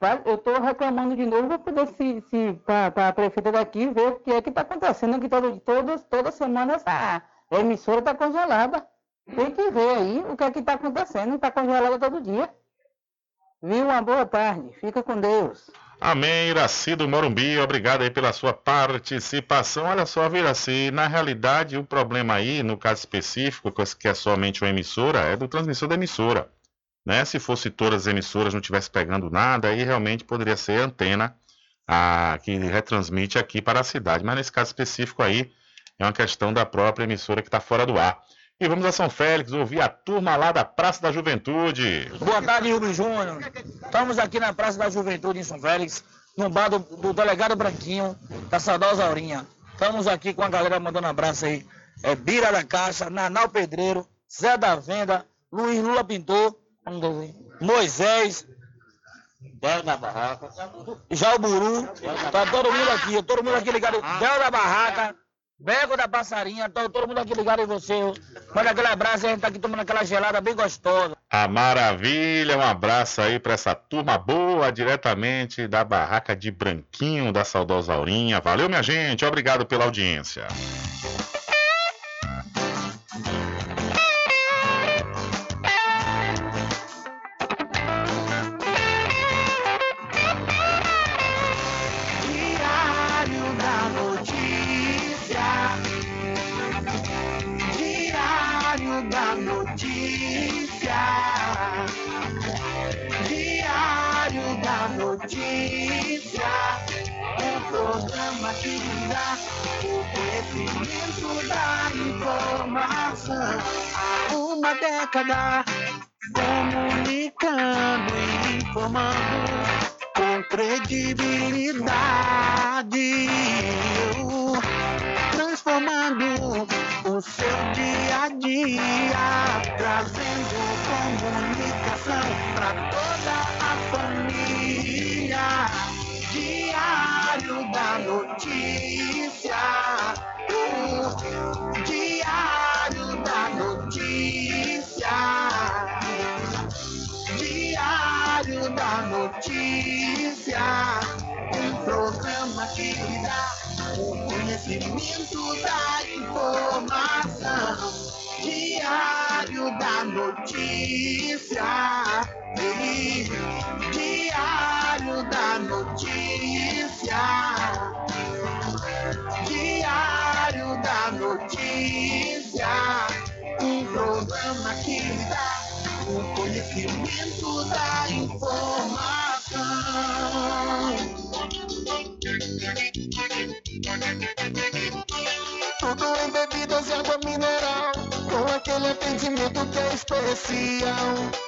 Vai- Eu estou reclamando de novo para poder se, se para a prefeita daqui ver o que é que está acontecendo, que todo, todo, toda semana essa emissora está congelada. Tem que ver aí o que é que está acontecendo, está congelada todo dia. Viu? Uma boa tarde. Fica com Deus. Amém, Iraci do Morumbi, obrigado aí pela sua participação. Olha só, Iraci, na realidade o problema aí, no caso específico, que é somente uma emissora, é do transmissor da emissora. Né? Se fosse todas as emissoras não tivesse pegando nada, aí realmente poderia ser a antena a, que retransmite aqui para a cidade. Mas nesse caso específico aí, é uma questão da própria emissora que está fora do ar. E vamos a São Félix ouvir a turma lá da Praça da Juventude. Boa tarde, Rubem Júnior. Estamos aqui na Praça da Juventude em São Félix, no bar do, do delegado Branquinho, da saudosa Aurinha. Estamos aqui com a galera mandando abraço aí. É Bira da Caixa, Nanal Pedreiro, Zé da Venda, Luiz Lula Pintor, Moisés, Del da Barraca. Já o Buru. Tá todo mundo aqui, todo mundo aqui ligado. Del da Barraca. Bego da Passarinha, todo mundo aqui ligado em você. Manda aquele abraço, a gente tá aqui tomando aquela gelada bem gostosa. A maravilha, um abraço aí pra essa turma boa, diretamente da barraca de Branquinho, da saudosa Aurinha. Valeu, minha gente, obrigado pela audiência. Dá o conhecimento da informação. Há uma década comunicando e informando com credibilidade, transformando o seu dia a dia, trazendo comunicação para toda a família. Diário da Notícia. uh, Diário da Notícia. Diário da Notícia, um programa que dá o conhecimento da informação. Diário da Notícia, e Diário da Notícia, Diário da Notícia, um programa que lhe dá o conhecimento da informação. Tudo em bebidas e água mineral, com aquele atendimento que é especial.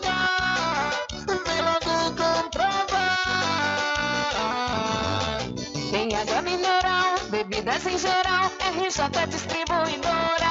Bebidas em geral. RJ Distribuidora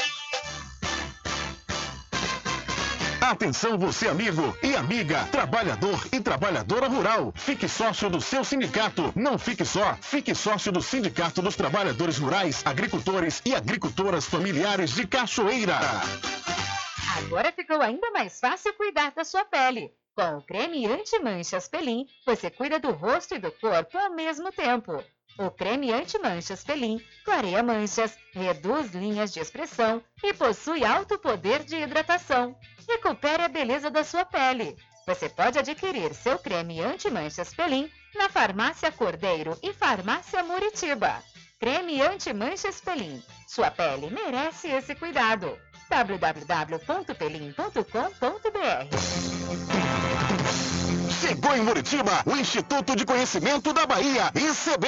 Atenção você amigo e amiga, trabalhador e trabalhadora rural. Fique sócio do seu sindicato. Não fique só, fique sócio do Sindicato dos Trabalhadores Rurais, Agricultores e Agricultoras Familiares de Cachoeira. Agora ficou ainda mais fácil cuidar da sua pele. Com o creme anti-manchas Pelin, você cuida do rosto e do corpo ao mesmo tempo. O creme anti-manchas Pelin clareia manchas, reduz linhas de expressão e possui alto poder de hidratação. Recupere a beleza da sua pele. Você pode adquirir seu creme anti-manchas Pelin na Farmácia Cordeiro e Farmácia Muritiba. Creme anti-manchas Pelin. Sua pele merece esse cuidado. www.pelin.com.br Chegou em Muritiba o Instituto de Conhecimento da Bahia, ICB.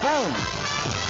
phone.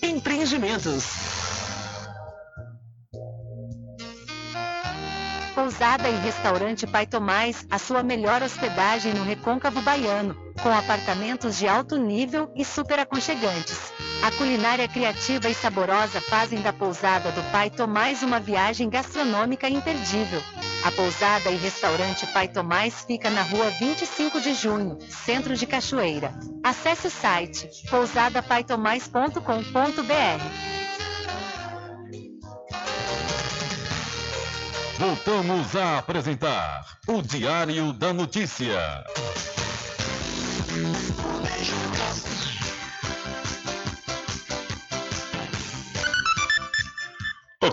Empreendimentos. Pousada e Restaurante Pai Tomás, a sua melhor hospedagem no Recôncavo Baiano, com apartamentos de alto nível e super aconchegantes. A culinária criativa e saborosa fazem da Pousada do Pai Tomás uma viagem gastronômica imperdível. A Pousada e Restaurante Pai Tomás fica na rua 25 de junho, centro de Cachoeira. Acesse o site pousadapaitomais.com.br. Voltamos a apresentar o Diário da Notícia.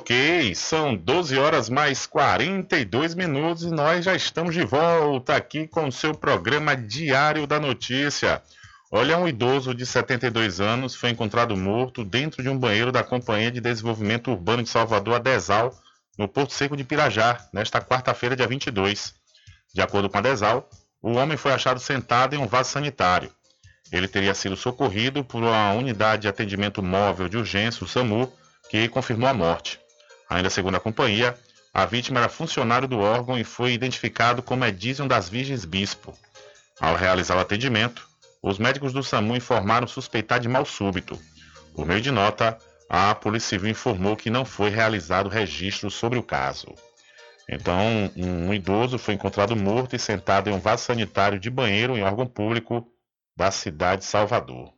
Ok, são 12 horas mais 42 minutos e nós já estamos de volta aqui com o seu programa Diário da Notícia. Olha, um idoso de 72 anos foi encontrado morto dentro de um banheiro da Companhia de Desenvolvimento Urbano de Salvador, a DESAL, no Porto Seco de Pirajá, nesta quarta-feira, dia 22. De acordo com a DESAL, o homem foi achado sentado em um vaso sanitário. Ele teria sido socorrido por uma unidade de atendimento móvel de urgência, o SAMU, que confirmou a morte. Ainda segundo a companhia, a vítima era funcionário do órgão e foi identificado como Edísio das Virgens Bispo. Ao realizar o atendimento, os médicos do SAMU informaram suspeitar de mal súbito. Por meio de nota, a Polícia Civil informou que não foi realizado registro sobre o caso. Então, um idoso foi encontrado morto e sentado em um vaso sanitário de banheiro em órgão público da cidade de Salvador.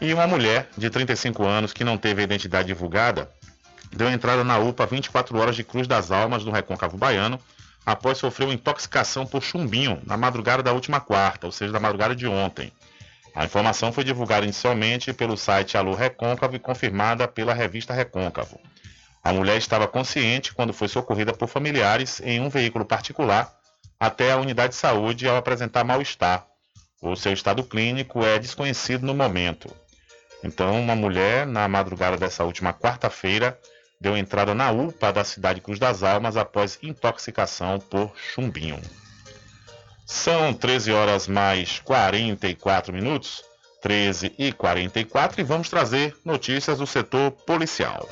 E uma mulher de 35 anos que não teve a identidade divulgada deu entrada na UPA 24 horas de Cruz das Almas no Recôncavo Baiano após sofrer uma intoxicação por chumbinho na madrugada da última quarta, ou seja, da madrugada de ontem. A informação foi divulgada inicialmente pelo site Alô Recôncavo e confirmada pela revista Recôncavo. A mulher estava consciente quando foi socorrida por familiares em um veículo particular até a unidade de saúde ao apresentar mal-estar. O seu estado clínico é desconhecido no momento. Então, uma mulher, na madrugada dessa última quarta-feira, deu entrada na UPA da cidade Cruz das Almas após intoxicação por chumbinho. São 13 horas mais 44 minutos, 13 e 44, e vamos trazer notícias do setor policial.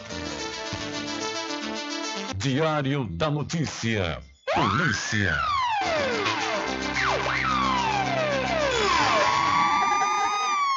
Diário da Notícia. Polícia.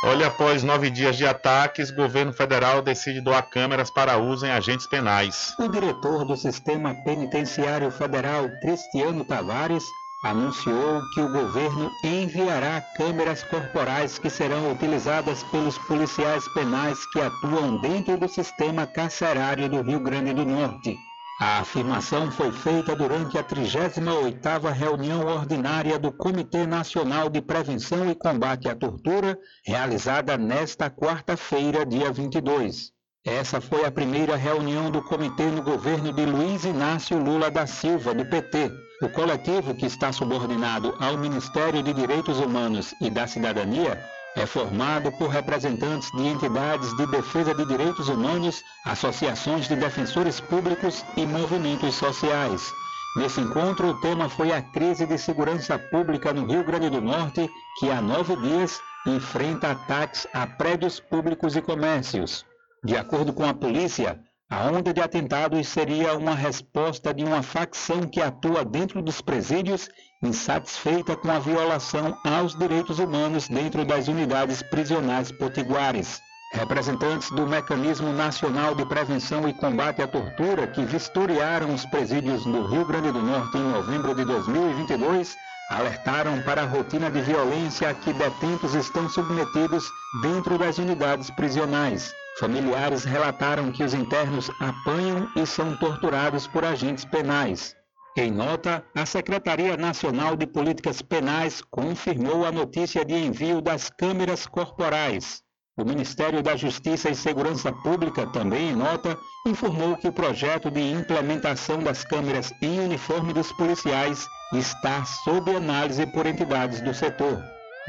Olha, após nove dias de ataques, governo federal decide doar câmeras para uso em agentes penais. O diretor do Sistema Penitenciário Federal, Cristiano Tavares, anunciou que o governo enviará câmeras corporais que serão utilizadas pelos policiais penais que atuam dentro do sistema carcerário do Rio Grande do Norte. A afirmação foi feita durante a 38ª reunião ordinária do Comitê Nacional de Prevenção e Combate à Tortura, realizada nesta quarta-feira, dia 22. Essa foi a primeira reunião do comitê no governo de Luiz Inácio Lula da Silva, do PT. O coletivo, que está subordinado ao Ministério de Direitos Humanos e da Cidadania, é formado por representantes de entidades de defesa de direitos humanos, associações de defensores públicos e movimentos sociais. Nesse encontro, o tema foi a crise de segurança pública no Rio Grande do Norte, que há nove dias enfrenta ataques a prédios públicos e comércios. De acordo com a polícia, a onda de atentados seria uma resposta de uma facção que atua dentro dos presídios, insatisfeita com a violação aos direitos humanos dentro das unidades prisionais potiguares. Representantes do Mecanismo Nacional de Prevenção e Combate à Tortura, que vistoriaram os presídios no Rio Grande do Norte em novembro de 2022, alertaram para a rotina de violência a que detentos estão submetidos dentro das unidades prisionais. Familiares relataram que os internos apanham e são torturados por agentes penais. Em nota, a Secretaria Nacional de Políticas Penais confirmou a notícia de envio das câmeras corporais. O Ministério da Justiça e Segurança Pública, também em nota, informou que o projeto de implementação das câmeras em uniforme dos policiais está sob análise por entidades do setor.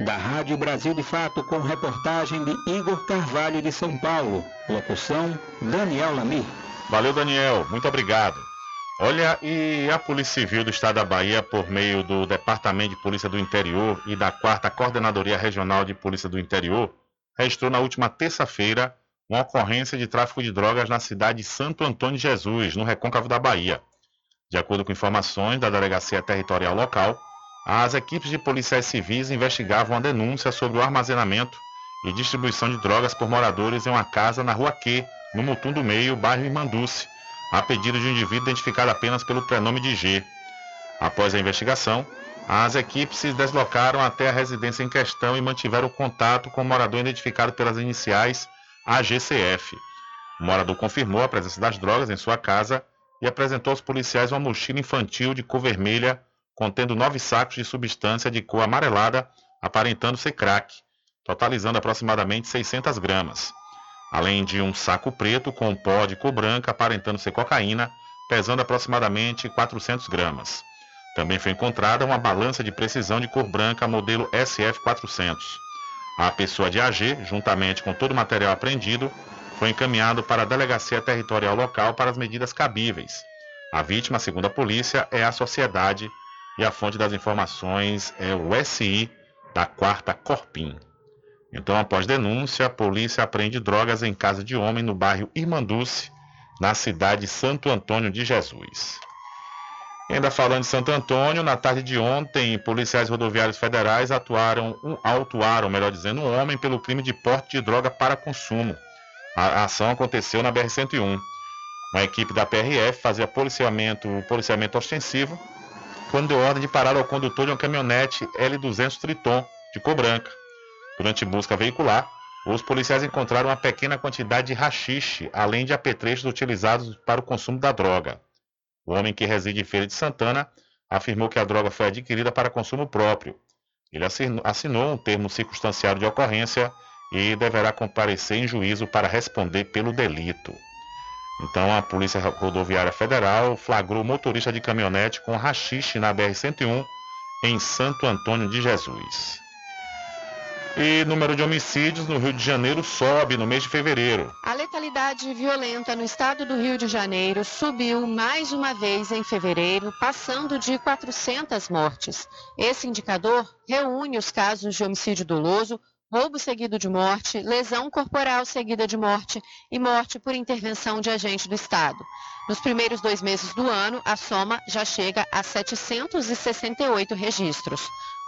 Da Rádio Brasil de Fato, com reportagem de Igor Carvalho de São Paulo. Locução, Daniel Lamir. Valeu, Daniel. Muito obrigado. Olha, e a Polícia Civil do Estado da Bahia, por meio do Departamento de Polícia do Interior e da 4 Coordenadoria Regional de Polícia do Interior, registrou na última terça-feira uma ocorrência de tráfico de drogas na cidade de Santo Antônio de Jesus, no recôncavo da Bahia. De acordo com informações da Delegacia Territorial Local, as equipes de policiais civis investigavam a denúncia sobre o armazenamento e distribuição de drogas por moradores em uma casa na Rua Q, no Mutum do Meio, bairro Imanduce, a pedido de um indivíduo identificado apenas pelo prenome de G. Após a investigação, as equipes se deslocaram até a residência em questão e mantiveram contato com o morador identificado pelas iniciais AGCF. O morador confirmou a presença das drogas em sua casa e apresentou aos policiais uma mochila infantil de cor vermelha contendo nove sacos de substância de cor amarelada, aparentando ser crack, totalizando aproximadamente 600 gramas, além de um saco preto com pó de cor branca, aparentando ser cocaína, pesando aproximadamente 400 gramas. Também foi encontrada uma balança de precisão de cor branca modelo SF400. A pessoa de AG, juntamente com todo o material apreendido, foi encaminhado para a Delegacia Territorial Local para as medidas cabíveis. A vítima, segundo a polícia, é a sociedade e a fonte das informações é o SI da quarta Corpim. Então, após denúncia, a polícia apreende drogas em casa de homem no bairro Irmanduce, na cidade de Santo Antônio de Jesus. Ainda falando de Santo Antônio, na tarde de ontem, policiais rodoviários federais atuaram, autuaram, melhor dizendo, um homem pelo crime de porte de droga para consumo. A ação aconteceu na BR-101. Uma equipe da PRF fazia policiamento, policiamento ostensivo quando deu ordem de parar ao condutor de uma caminhonete L200 Triton, de cor branca. Durante busca veicular, os policiais encontraram uma pequena quantidade de rachixe, além de apetrechos utilizados para o consumo da droga. O homem que reside em Feira de Santana afirmou que a droga foi adquirida para consumo próprio. Ele assinou um termo circunstanciado de ocorrência e deverá comparecer em juízo para responder pelo delito. Então a Polícia Rodoviária Federal flagrou o motorista de caminhonete com rachixe na BR-101 em Santo Antônio de Jesus. E número de homicídios no Rio de Janeiro sobe no mês de fevereiro. A letalidade violenta no estado do Rio de Janeiro subiu mais uma vez em fevereiro, passando de 400 mortes. Esse indicador reúne os casos de homicídio doloso, roubo seguido de morte, lesão corporal seguida de morte e morte por intervenção de agente do Estado. Nos primeiros dois meses do ano, a soma já chega a 768 registros.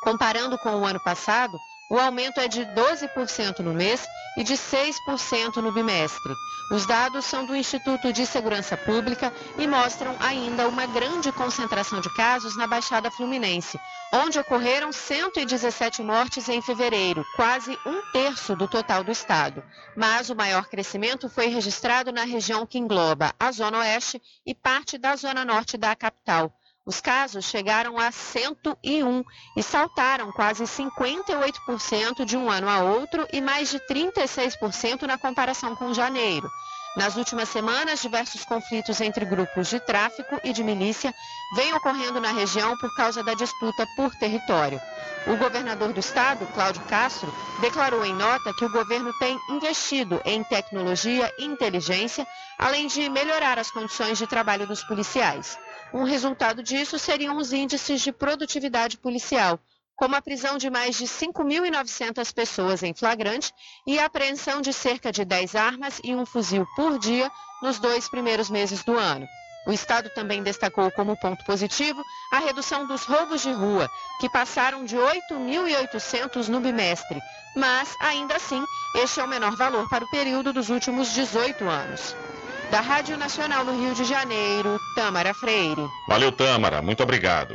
Comparando com o ano passado, o aumento é de 12% no mês e de 6% no bimestre. Os dados são do Instituto de Segurança Pública e mostram ainda uma grande concentração de casos na Baixada Fluminense, onde ocorreram 117 mortes em fevereiro, quase um terço do total do estado. Mas o maior crescimento foi registrado na região que engloba a Zona Oeste e parte da Zona Norte da capital. Os casos chegaram a 101 e saltaram quase 58% de um ano a outro e mais de 36% na comparação com janeiro. Nas últimas semanas, diversos conflitos entre grupos de tráfico e de milícia vêm ocorrendo na região por causa da disputa por território. O governador do estado, Cláudio Castro, declarou em nota que o governo tem investido em tecnologia e inteligência, além de melhorar as condições de trabalho dos policiais. Um resultado disso seriam os índices de produtividade policial, como a prisão de mais de 5.900 pessoas em flagrante e a apreensão de cerca de 10 armas e um fuzil por dia nos dois primeiros meses do ano. O Estado também destacou como ponto positivo a redução dos roubos de rua, que passaram de 8.800 no bimestre, mas, ainda assim, este é o menor valor para o período dos últimos 18 anos. Da Rádio Nacional no Rio de Janeiro, Tâmara Freire. Valeu, Tâmara. Muito obrigado.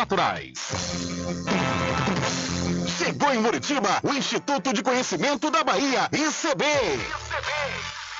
naturais. Chegou em Muritiba o Instituto de Conhecimento da Bahia, ICB.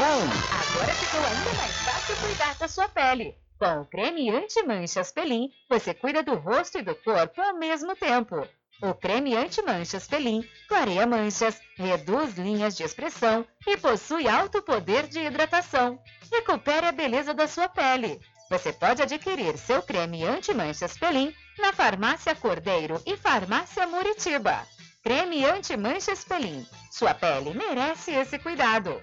Agora ficou ainda mais fácil cuidar da sua pele. Com o creme anti-manchas Pelin, você cuida do rosto e do corpo ao mesmo tempo. O creme anti-manchas Pelin clareia manchas, reduz linhas de expressão e possui alto poder de hidratação. Recupere a beleza da sua pele. Você pode adquirir seu creme anti-manchas Pelin na Farmácia Cordeiro e Farmácia Muritiba. Creme anti-manchas Pelin. Sua pele merece esse cuidado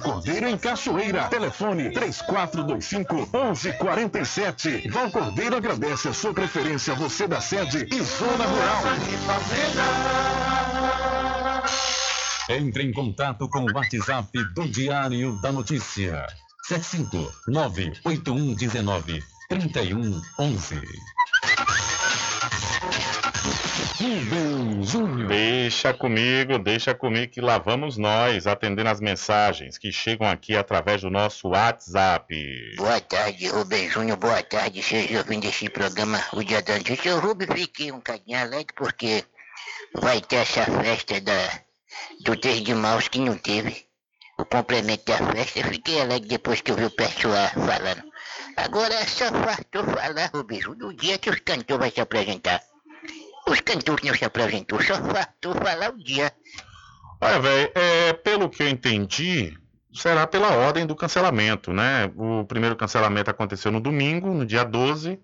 Cordeiro em Cachoeira. Telefone 3425 1147. Val Cordeiro agradece a sua preferência, você da sede e zona rural. Entre em contato com o WhatsApp do Diário da Notícia. 759-8119-3111. Rubem Júnior. Deixa comigo, deixa comigo que lá vamos nós atendendo as mensagens que chegam aqui através do nosso WhatsApp. Boa tarde, Rubem Júnior, boa tarde, seja ouvindo esse programa O Dia da Notícia. Eu, Rubem, fiquei um cadinho alegre porque vai ter essa festa da, do 3 de março que não teve. O complemento da festa, eu fiquei alegre depois que eu vi o pessoal falando. Agora só faltou falar, Rubem Júnior, no dia que os cantores vão se apresentar. Os cantores não se apresentou, só faltou falar o dia. Olha, velho, é, pelo que eu entendi, será pela ordem do cancelamento, né? O primeiro cancelamento aconteceu no domingo, no dia 12.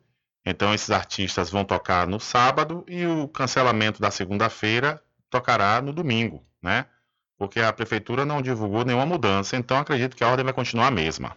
Então esses artistas vão tocar no sábado e o cancelamento da segunda-feira tocará no domingo, né? Porque a prefeitura não divulgou nenhuma mudança, então acredito que a ordem vai continuar a mesma.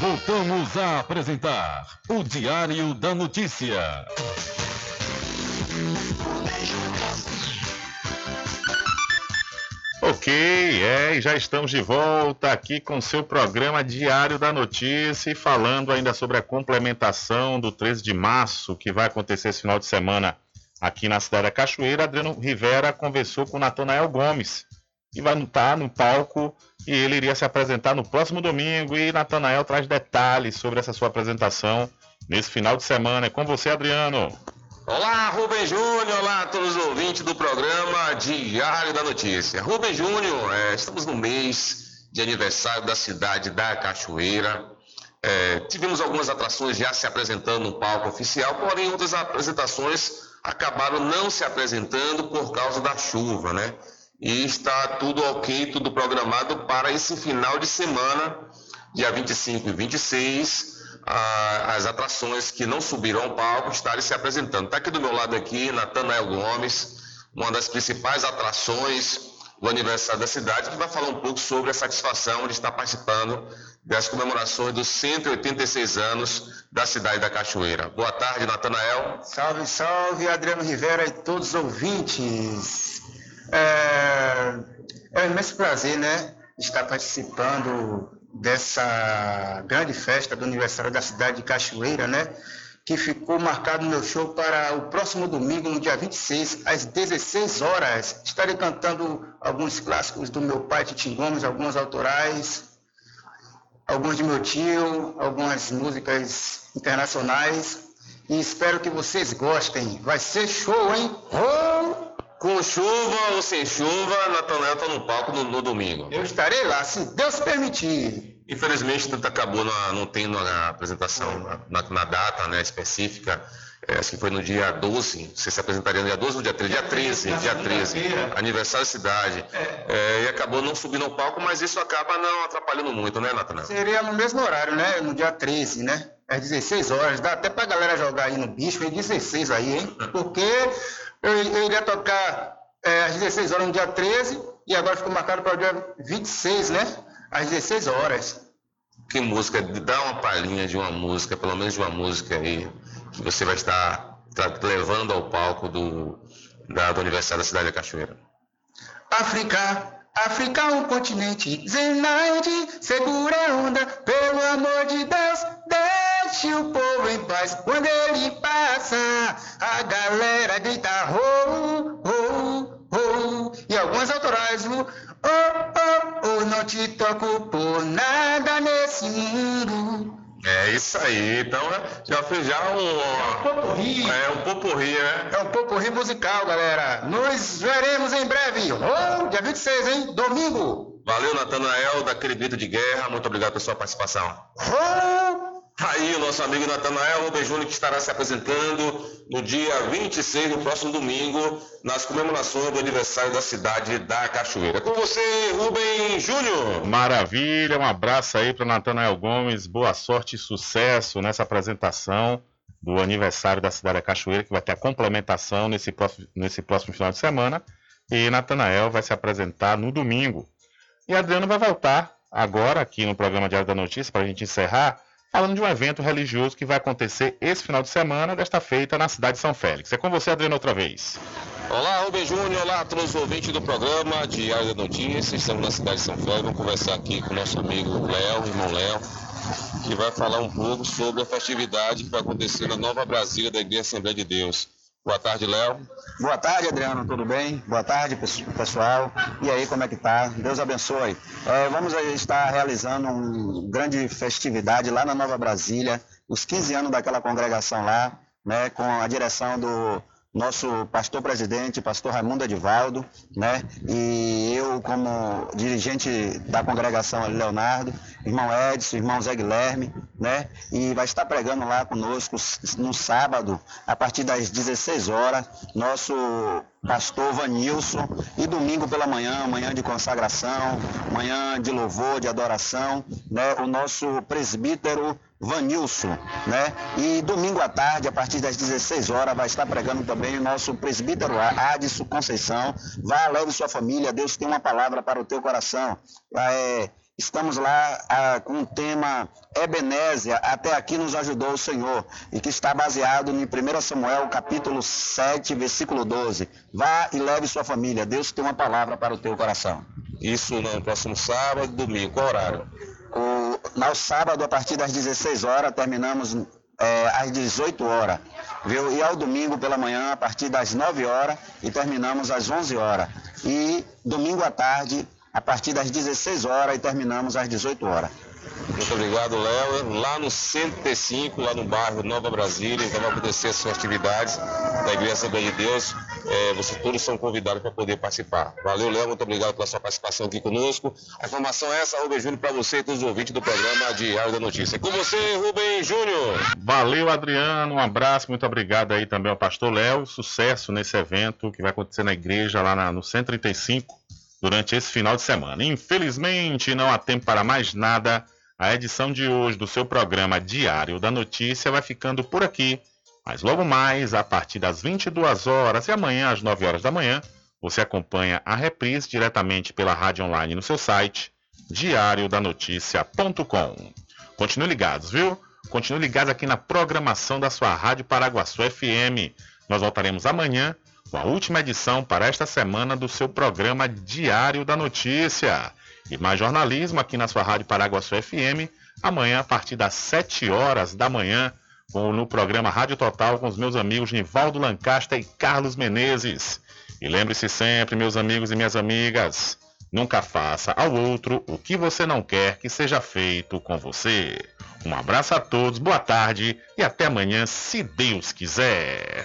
Voltamos a apresentar o Diário da Notícia. Ok, é, e já estamos de volta aqui com seu programa Diário da Notícia e falando ainda sobre a complementação do 13 de março que vai acontecer esse final de semana aqui na cidade da Cachoeira. Adriano Rivera conversou com Natanael Gomes, que vai estar no palco e ele iria se apresentar no próximo domingo. E Natanael traz detalhes sobre essa sua apresentação nesse final de semana. É com você, Adriano. Olá, Rubem Júnior, olá a todos os ouvintes do programa Diário da Notícia. Rubem Júnior, é, estamos no mês de aniversário da cidade da Cachoeira. É, tivemos algumas atrações já se apresentando no palco oficial, porém outras apresentações acabaram não se apresentando por causa da chuva, né? E está tudo ok, tudo programado para esse final de semana, dia 25 e 26, a, as atrações que não subiram ao palco estarem se apresentando. Está aqui do meu lado aqui, Natanael Gomes, uma das principais atrações do aniversário da cidade, que vai falar um pouco sobre a satisfação de estar participando das comemorações dos 186 anos da cidade da Cachoeira. Boa tarde, Natanael. Salve, salve, Adriano Rivera e todos os ouvintes. É, é um imenso prazer, né, estar participando dessa grande festa do aniversário da cidade de Cachoeira, né? Que ficou marcado meu show para o próximo domingo, no dia 26, às 16 horas. Estarei cantando alguns clássicos do meu pai, Titim Gomes, alguns autorais, alguns de meu tio, algumas músicas internacionais. E espero que vocês gostem. Vai ser show, hein? Oh! Com chuva ou sem chuva, Natanael está no palco no, no, domingo. Eu estarei lá, se Deus permitir. Infelizmente, acabou na, não tendo a apresentação na, na data né, específica. É, acho que foi no dia 12. Você se apresentaria no dia 12 ou no dia 13? Dia 13, dia 13. Aniversário da cidade. É. É, e acabou não subindo ao palco, mas isso acaba não atrapalhando muito, né, Natanael? Seria no mesmo horário, né? No dia 13, né? Às 16 horas. Dá até pra galera jogar aí no bicho, aí 16 aí, hein? Porque eu, eu iria tocar é, às 16 horas no dia 13 e agora ficou marcado para o dia 26, né? Às 16 horas. Que música? Dá uma palhinha de uma música, pelo menos de uma música aí, que você vai estar levando ao palco do, da, do aniversário da cidade da Cachoeira. África, África é um continente, Zenaide, segura a onda, pelo amor de Deus, deixe o povo em paz. Quando ele passa, a galera grita ho, ho, ho. E algumas autorais, oh, oh, oh, não te toco por nada nesse mundo. É isso aí, então já fez já um. É um poporri. É um poporri, né? É um poporri musical, galera. Nos veremos em breve. Oh, dia 26, hein? Domingo. Valeu, Natanael, daquele grito de guerra. Muito obrigado pela sua participação. Oh. Aí o nosso amigo Natanael Rubem Júnior que estará se apresentando no dia 26, no próximo domingo, nas comemorações do aniversário da cidade da Cachoeira. Com você, Rubem Júnior. Maravilha, um abraço aí para Natanael Gomes, boa sorte e sucesso nessa apresentação do aniversário da cidade da Cachoeira, que vai ter a complementação nesse próximo, nesse próximo final de semana. E Natanael vai se apresentar no domingo. E Adriano vai voltar agora aqui no programa Diário da Notícia para a gente encerrar falando de um evento religioso que vai acontecer esse final de semana, desta feita, na cidade de São Félix. É com você, Adriano, outra vez. Olá, Rubem Júnior, olá a todos os ouvintes do programa Diário da Notícia. Estamos na cidade de São Félix, vamos conversar aqui com o nosso amigo Léo, irmão Léo, que vai falar um pouco sobre a festividade que vai acontecer na Nova Brasília da Igreja Assembleia de Deus. Boa tarde, Léo. Boa tarde, Adriano, tudo bem? Boa tarde, pessoal. E aí, como é que tá? Deus abençoe. É, vamos estar realizando uma grande festividade lá na Nova Brasília, os 15 anos daquela congregação lá, né, com a direção do nosso pastor presidente, pastor Raimundo Edivaldo, né? E eu como dirigente da congregação Leonardo, irmão Edson, irmão Zé Guilherme, né? E vai estar pregando lá conosco no sábado, a partir das 16 horas, nosso pastor Vanilson, e domingo pela manhã, manhã de consagração, manhã de louvor, de adoração, né? O nosso presbítero Vanilson, né? E domingo à tarde, a partir das 16 horas, vai estar pregando também o nosso presbítero Adson Conceição. Vá, leve sua família, Deus tem uma palavra para o teu coração. É, estamos lá ah, com o tema Ebenésia, até aqui nos ajudou o Senhor, e que está baseado em 1 Samuel, capítulo 7, versículo 12. Vá e leve sua família, Deus tem uma palavra para o teu coração. Isso no próximo sábado, domingo, qual horário? O, no sábado, a partir das 16 horas, terminamos é, às 18 horas. Viu? E ao domingo pela manhã, a partir das 9 horas, e terminamos às 11 horas. E domingo à tarde, a partir das 16 horas, e terminamos às 18 horas. Muito obrigado, Léo. Lá no 105, lá no bairro Nova Brasília, então vai acontecer as atividades da Igreja Assembleia de Deus. É, vocês todos são convidados para poder participar. Valeu, Léo. Muito obrigado pela sua participação aqui conosco. A informação é essa, Rubem Júnior, para você e todos os ouvintes do programa Diário da Notícia. Com você, Rubem Júnior. Valeu, Adriano. Um abraço. Muito obrigado aí também ao pastor Léo. Sucesso nesse evento que vai acontecer na igreja lá na, no 135 durante esse final de semana. Infelizmente, não há tempo para mais nada. A edição de hoje do seu programa Diário da Notícia vai ficando por aqui. Mas logo mais, a partir das 22 horas e amanhã às 9 horas da manhã, você acompanha a reprise diretamente pela rádio online no seu site diariodanoticia.com. Continue ligados, viu? Continue ligados aqui na programação da sua Rádio Paraguaçu FM. Nós voltaremos amanhã com a última edição para esta semana do seu programa Diário da Notícia. E mais jornalismo aqui na sua Rádio Paraguaçu FM, amanhã a partir das 7 horas da manhã, no programa Rádio Total com os meus amigos Nivaldo Lancaster e Carlos Menezes. E lembre-se sempre, meus amigos e minhas amigas, nunca faça ao outro o que você não quer que seja feito com você. Um abraço a todos, boa tarde e até amanhã, se Deus quiser.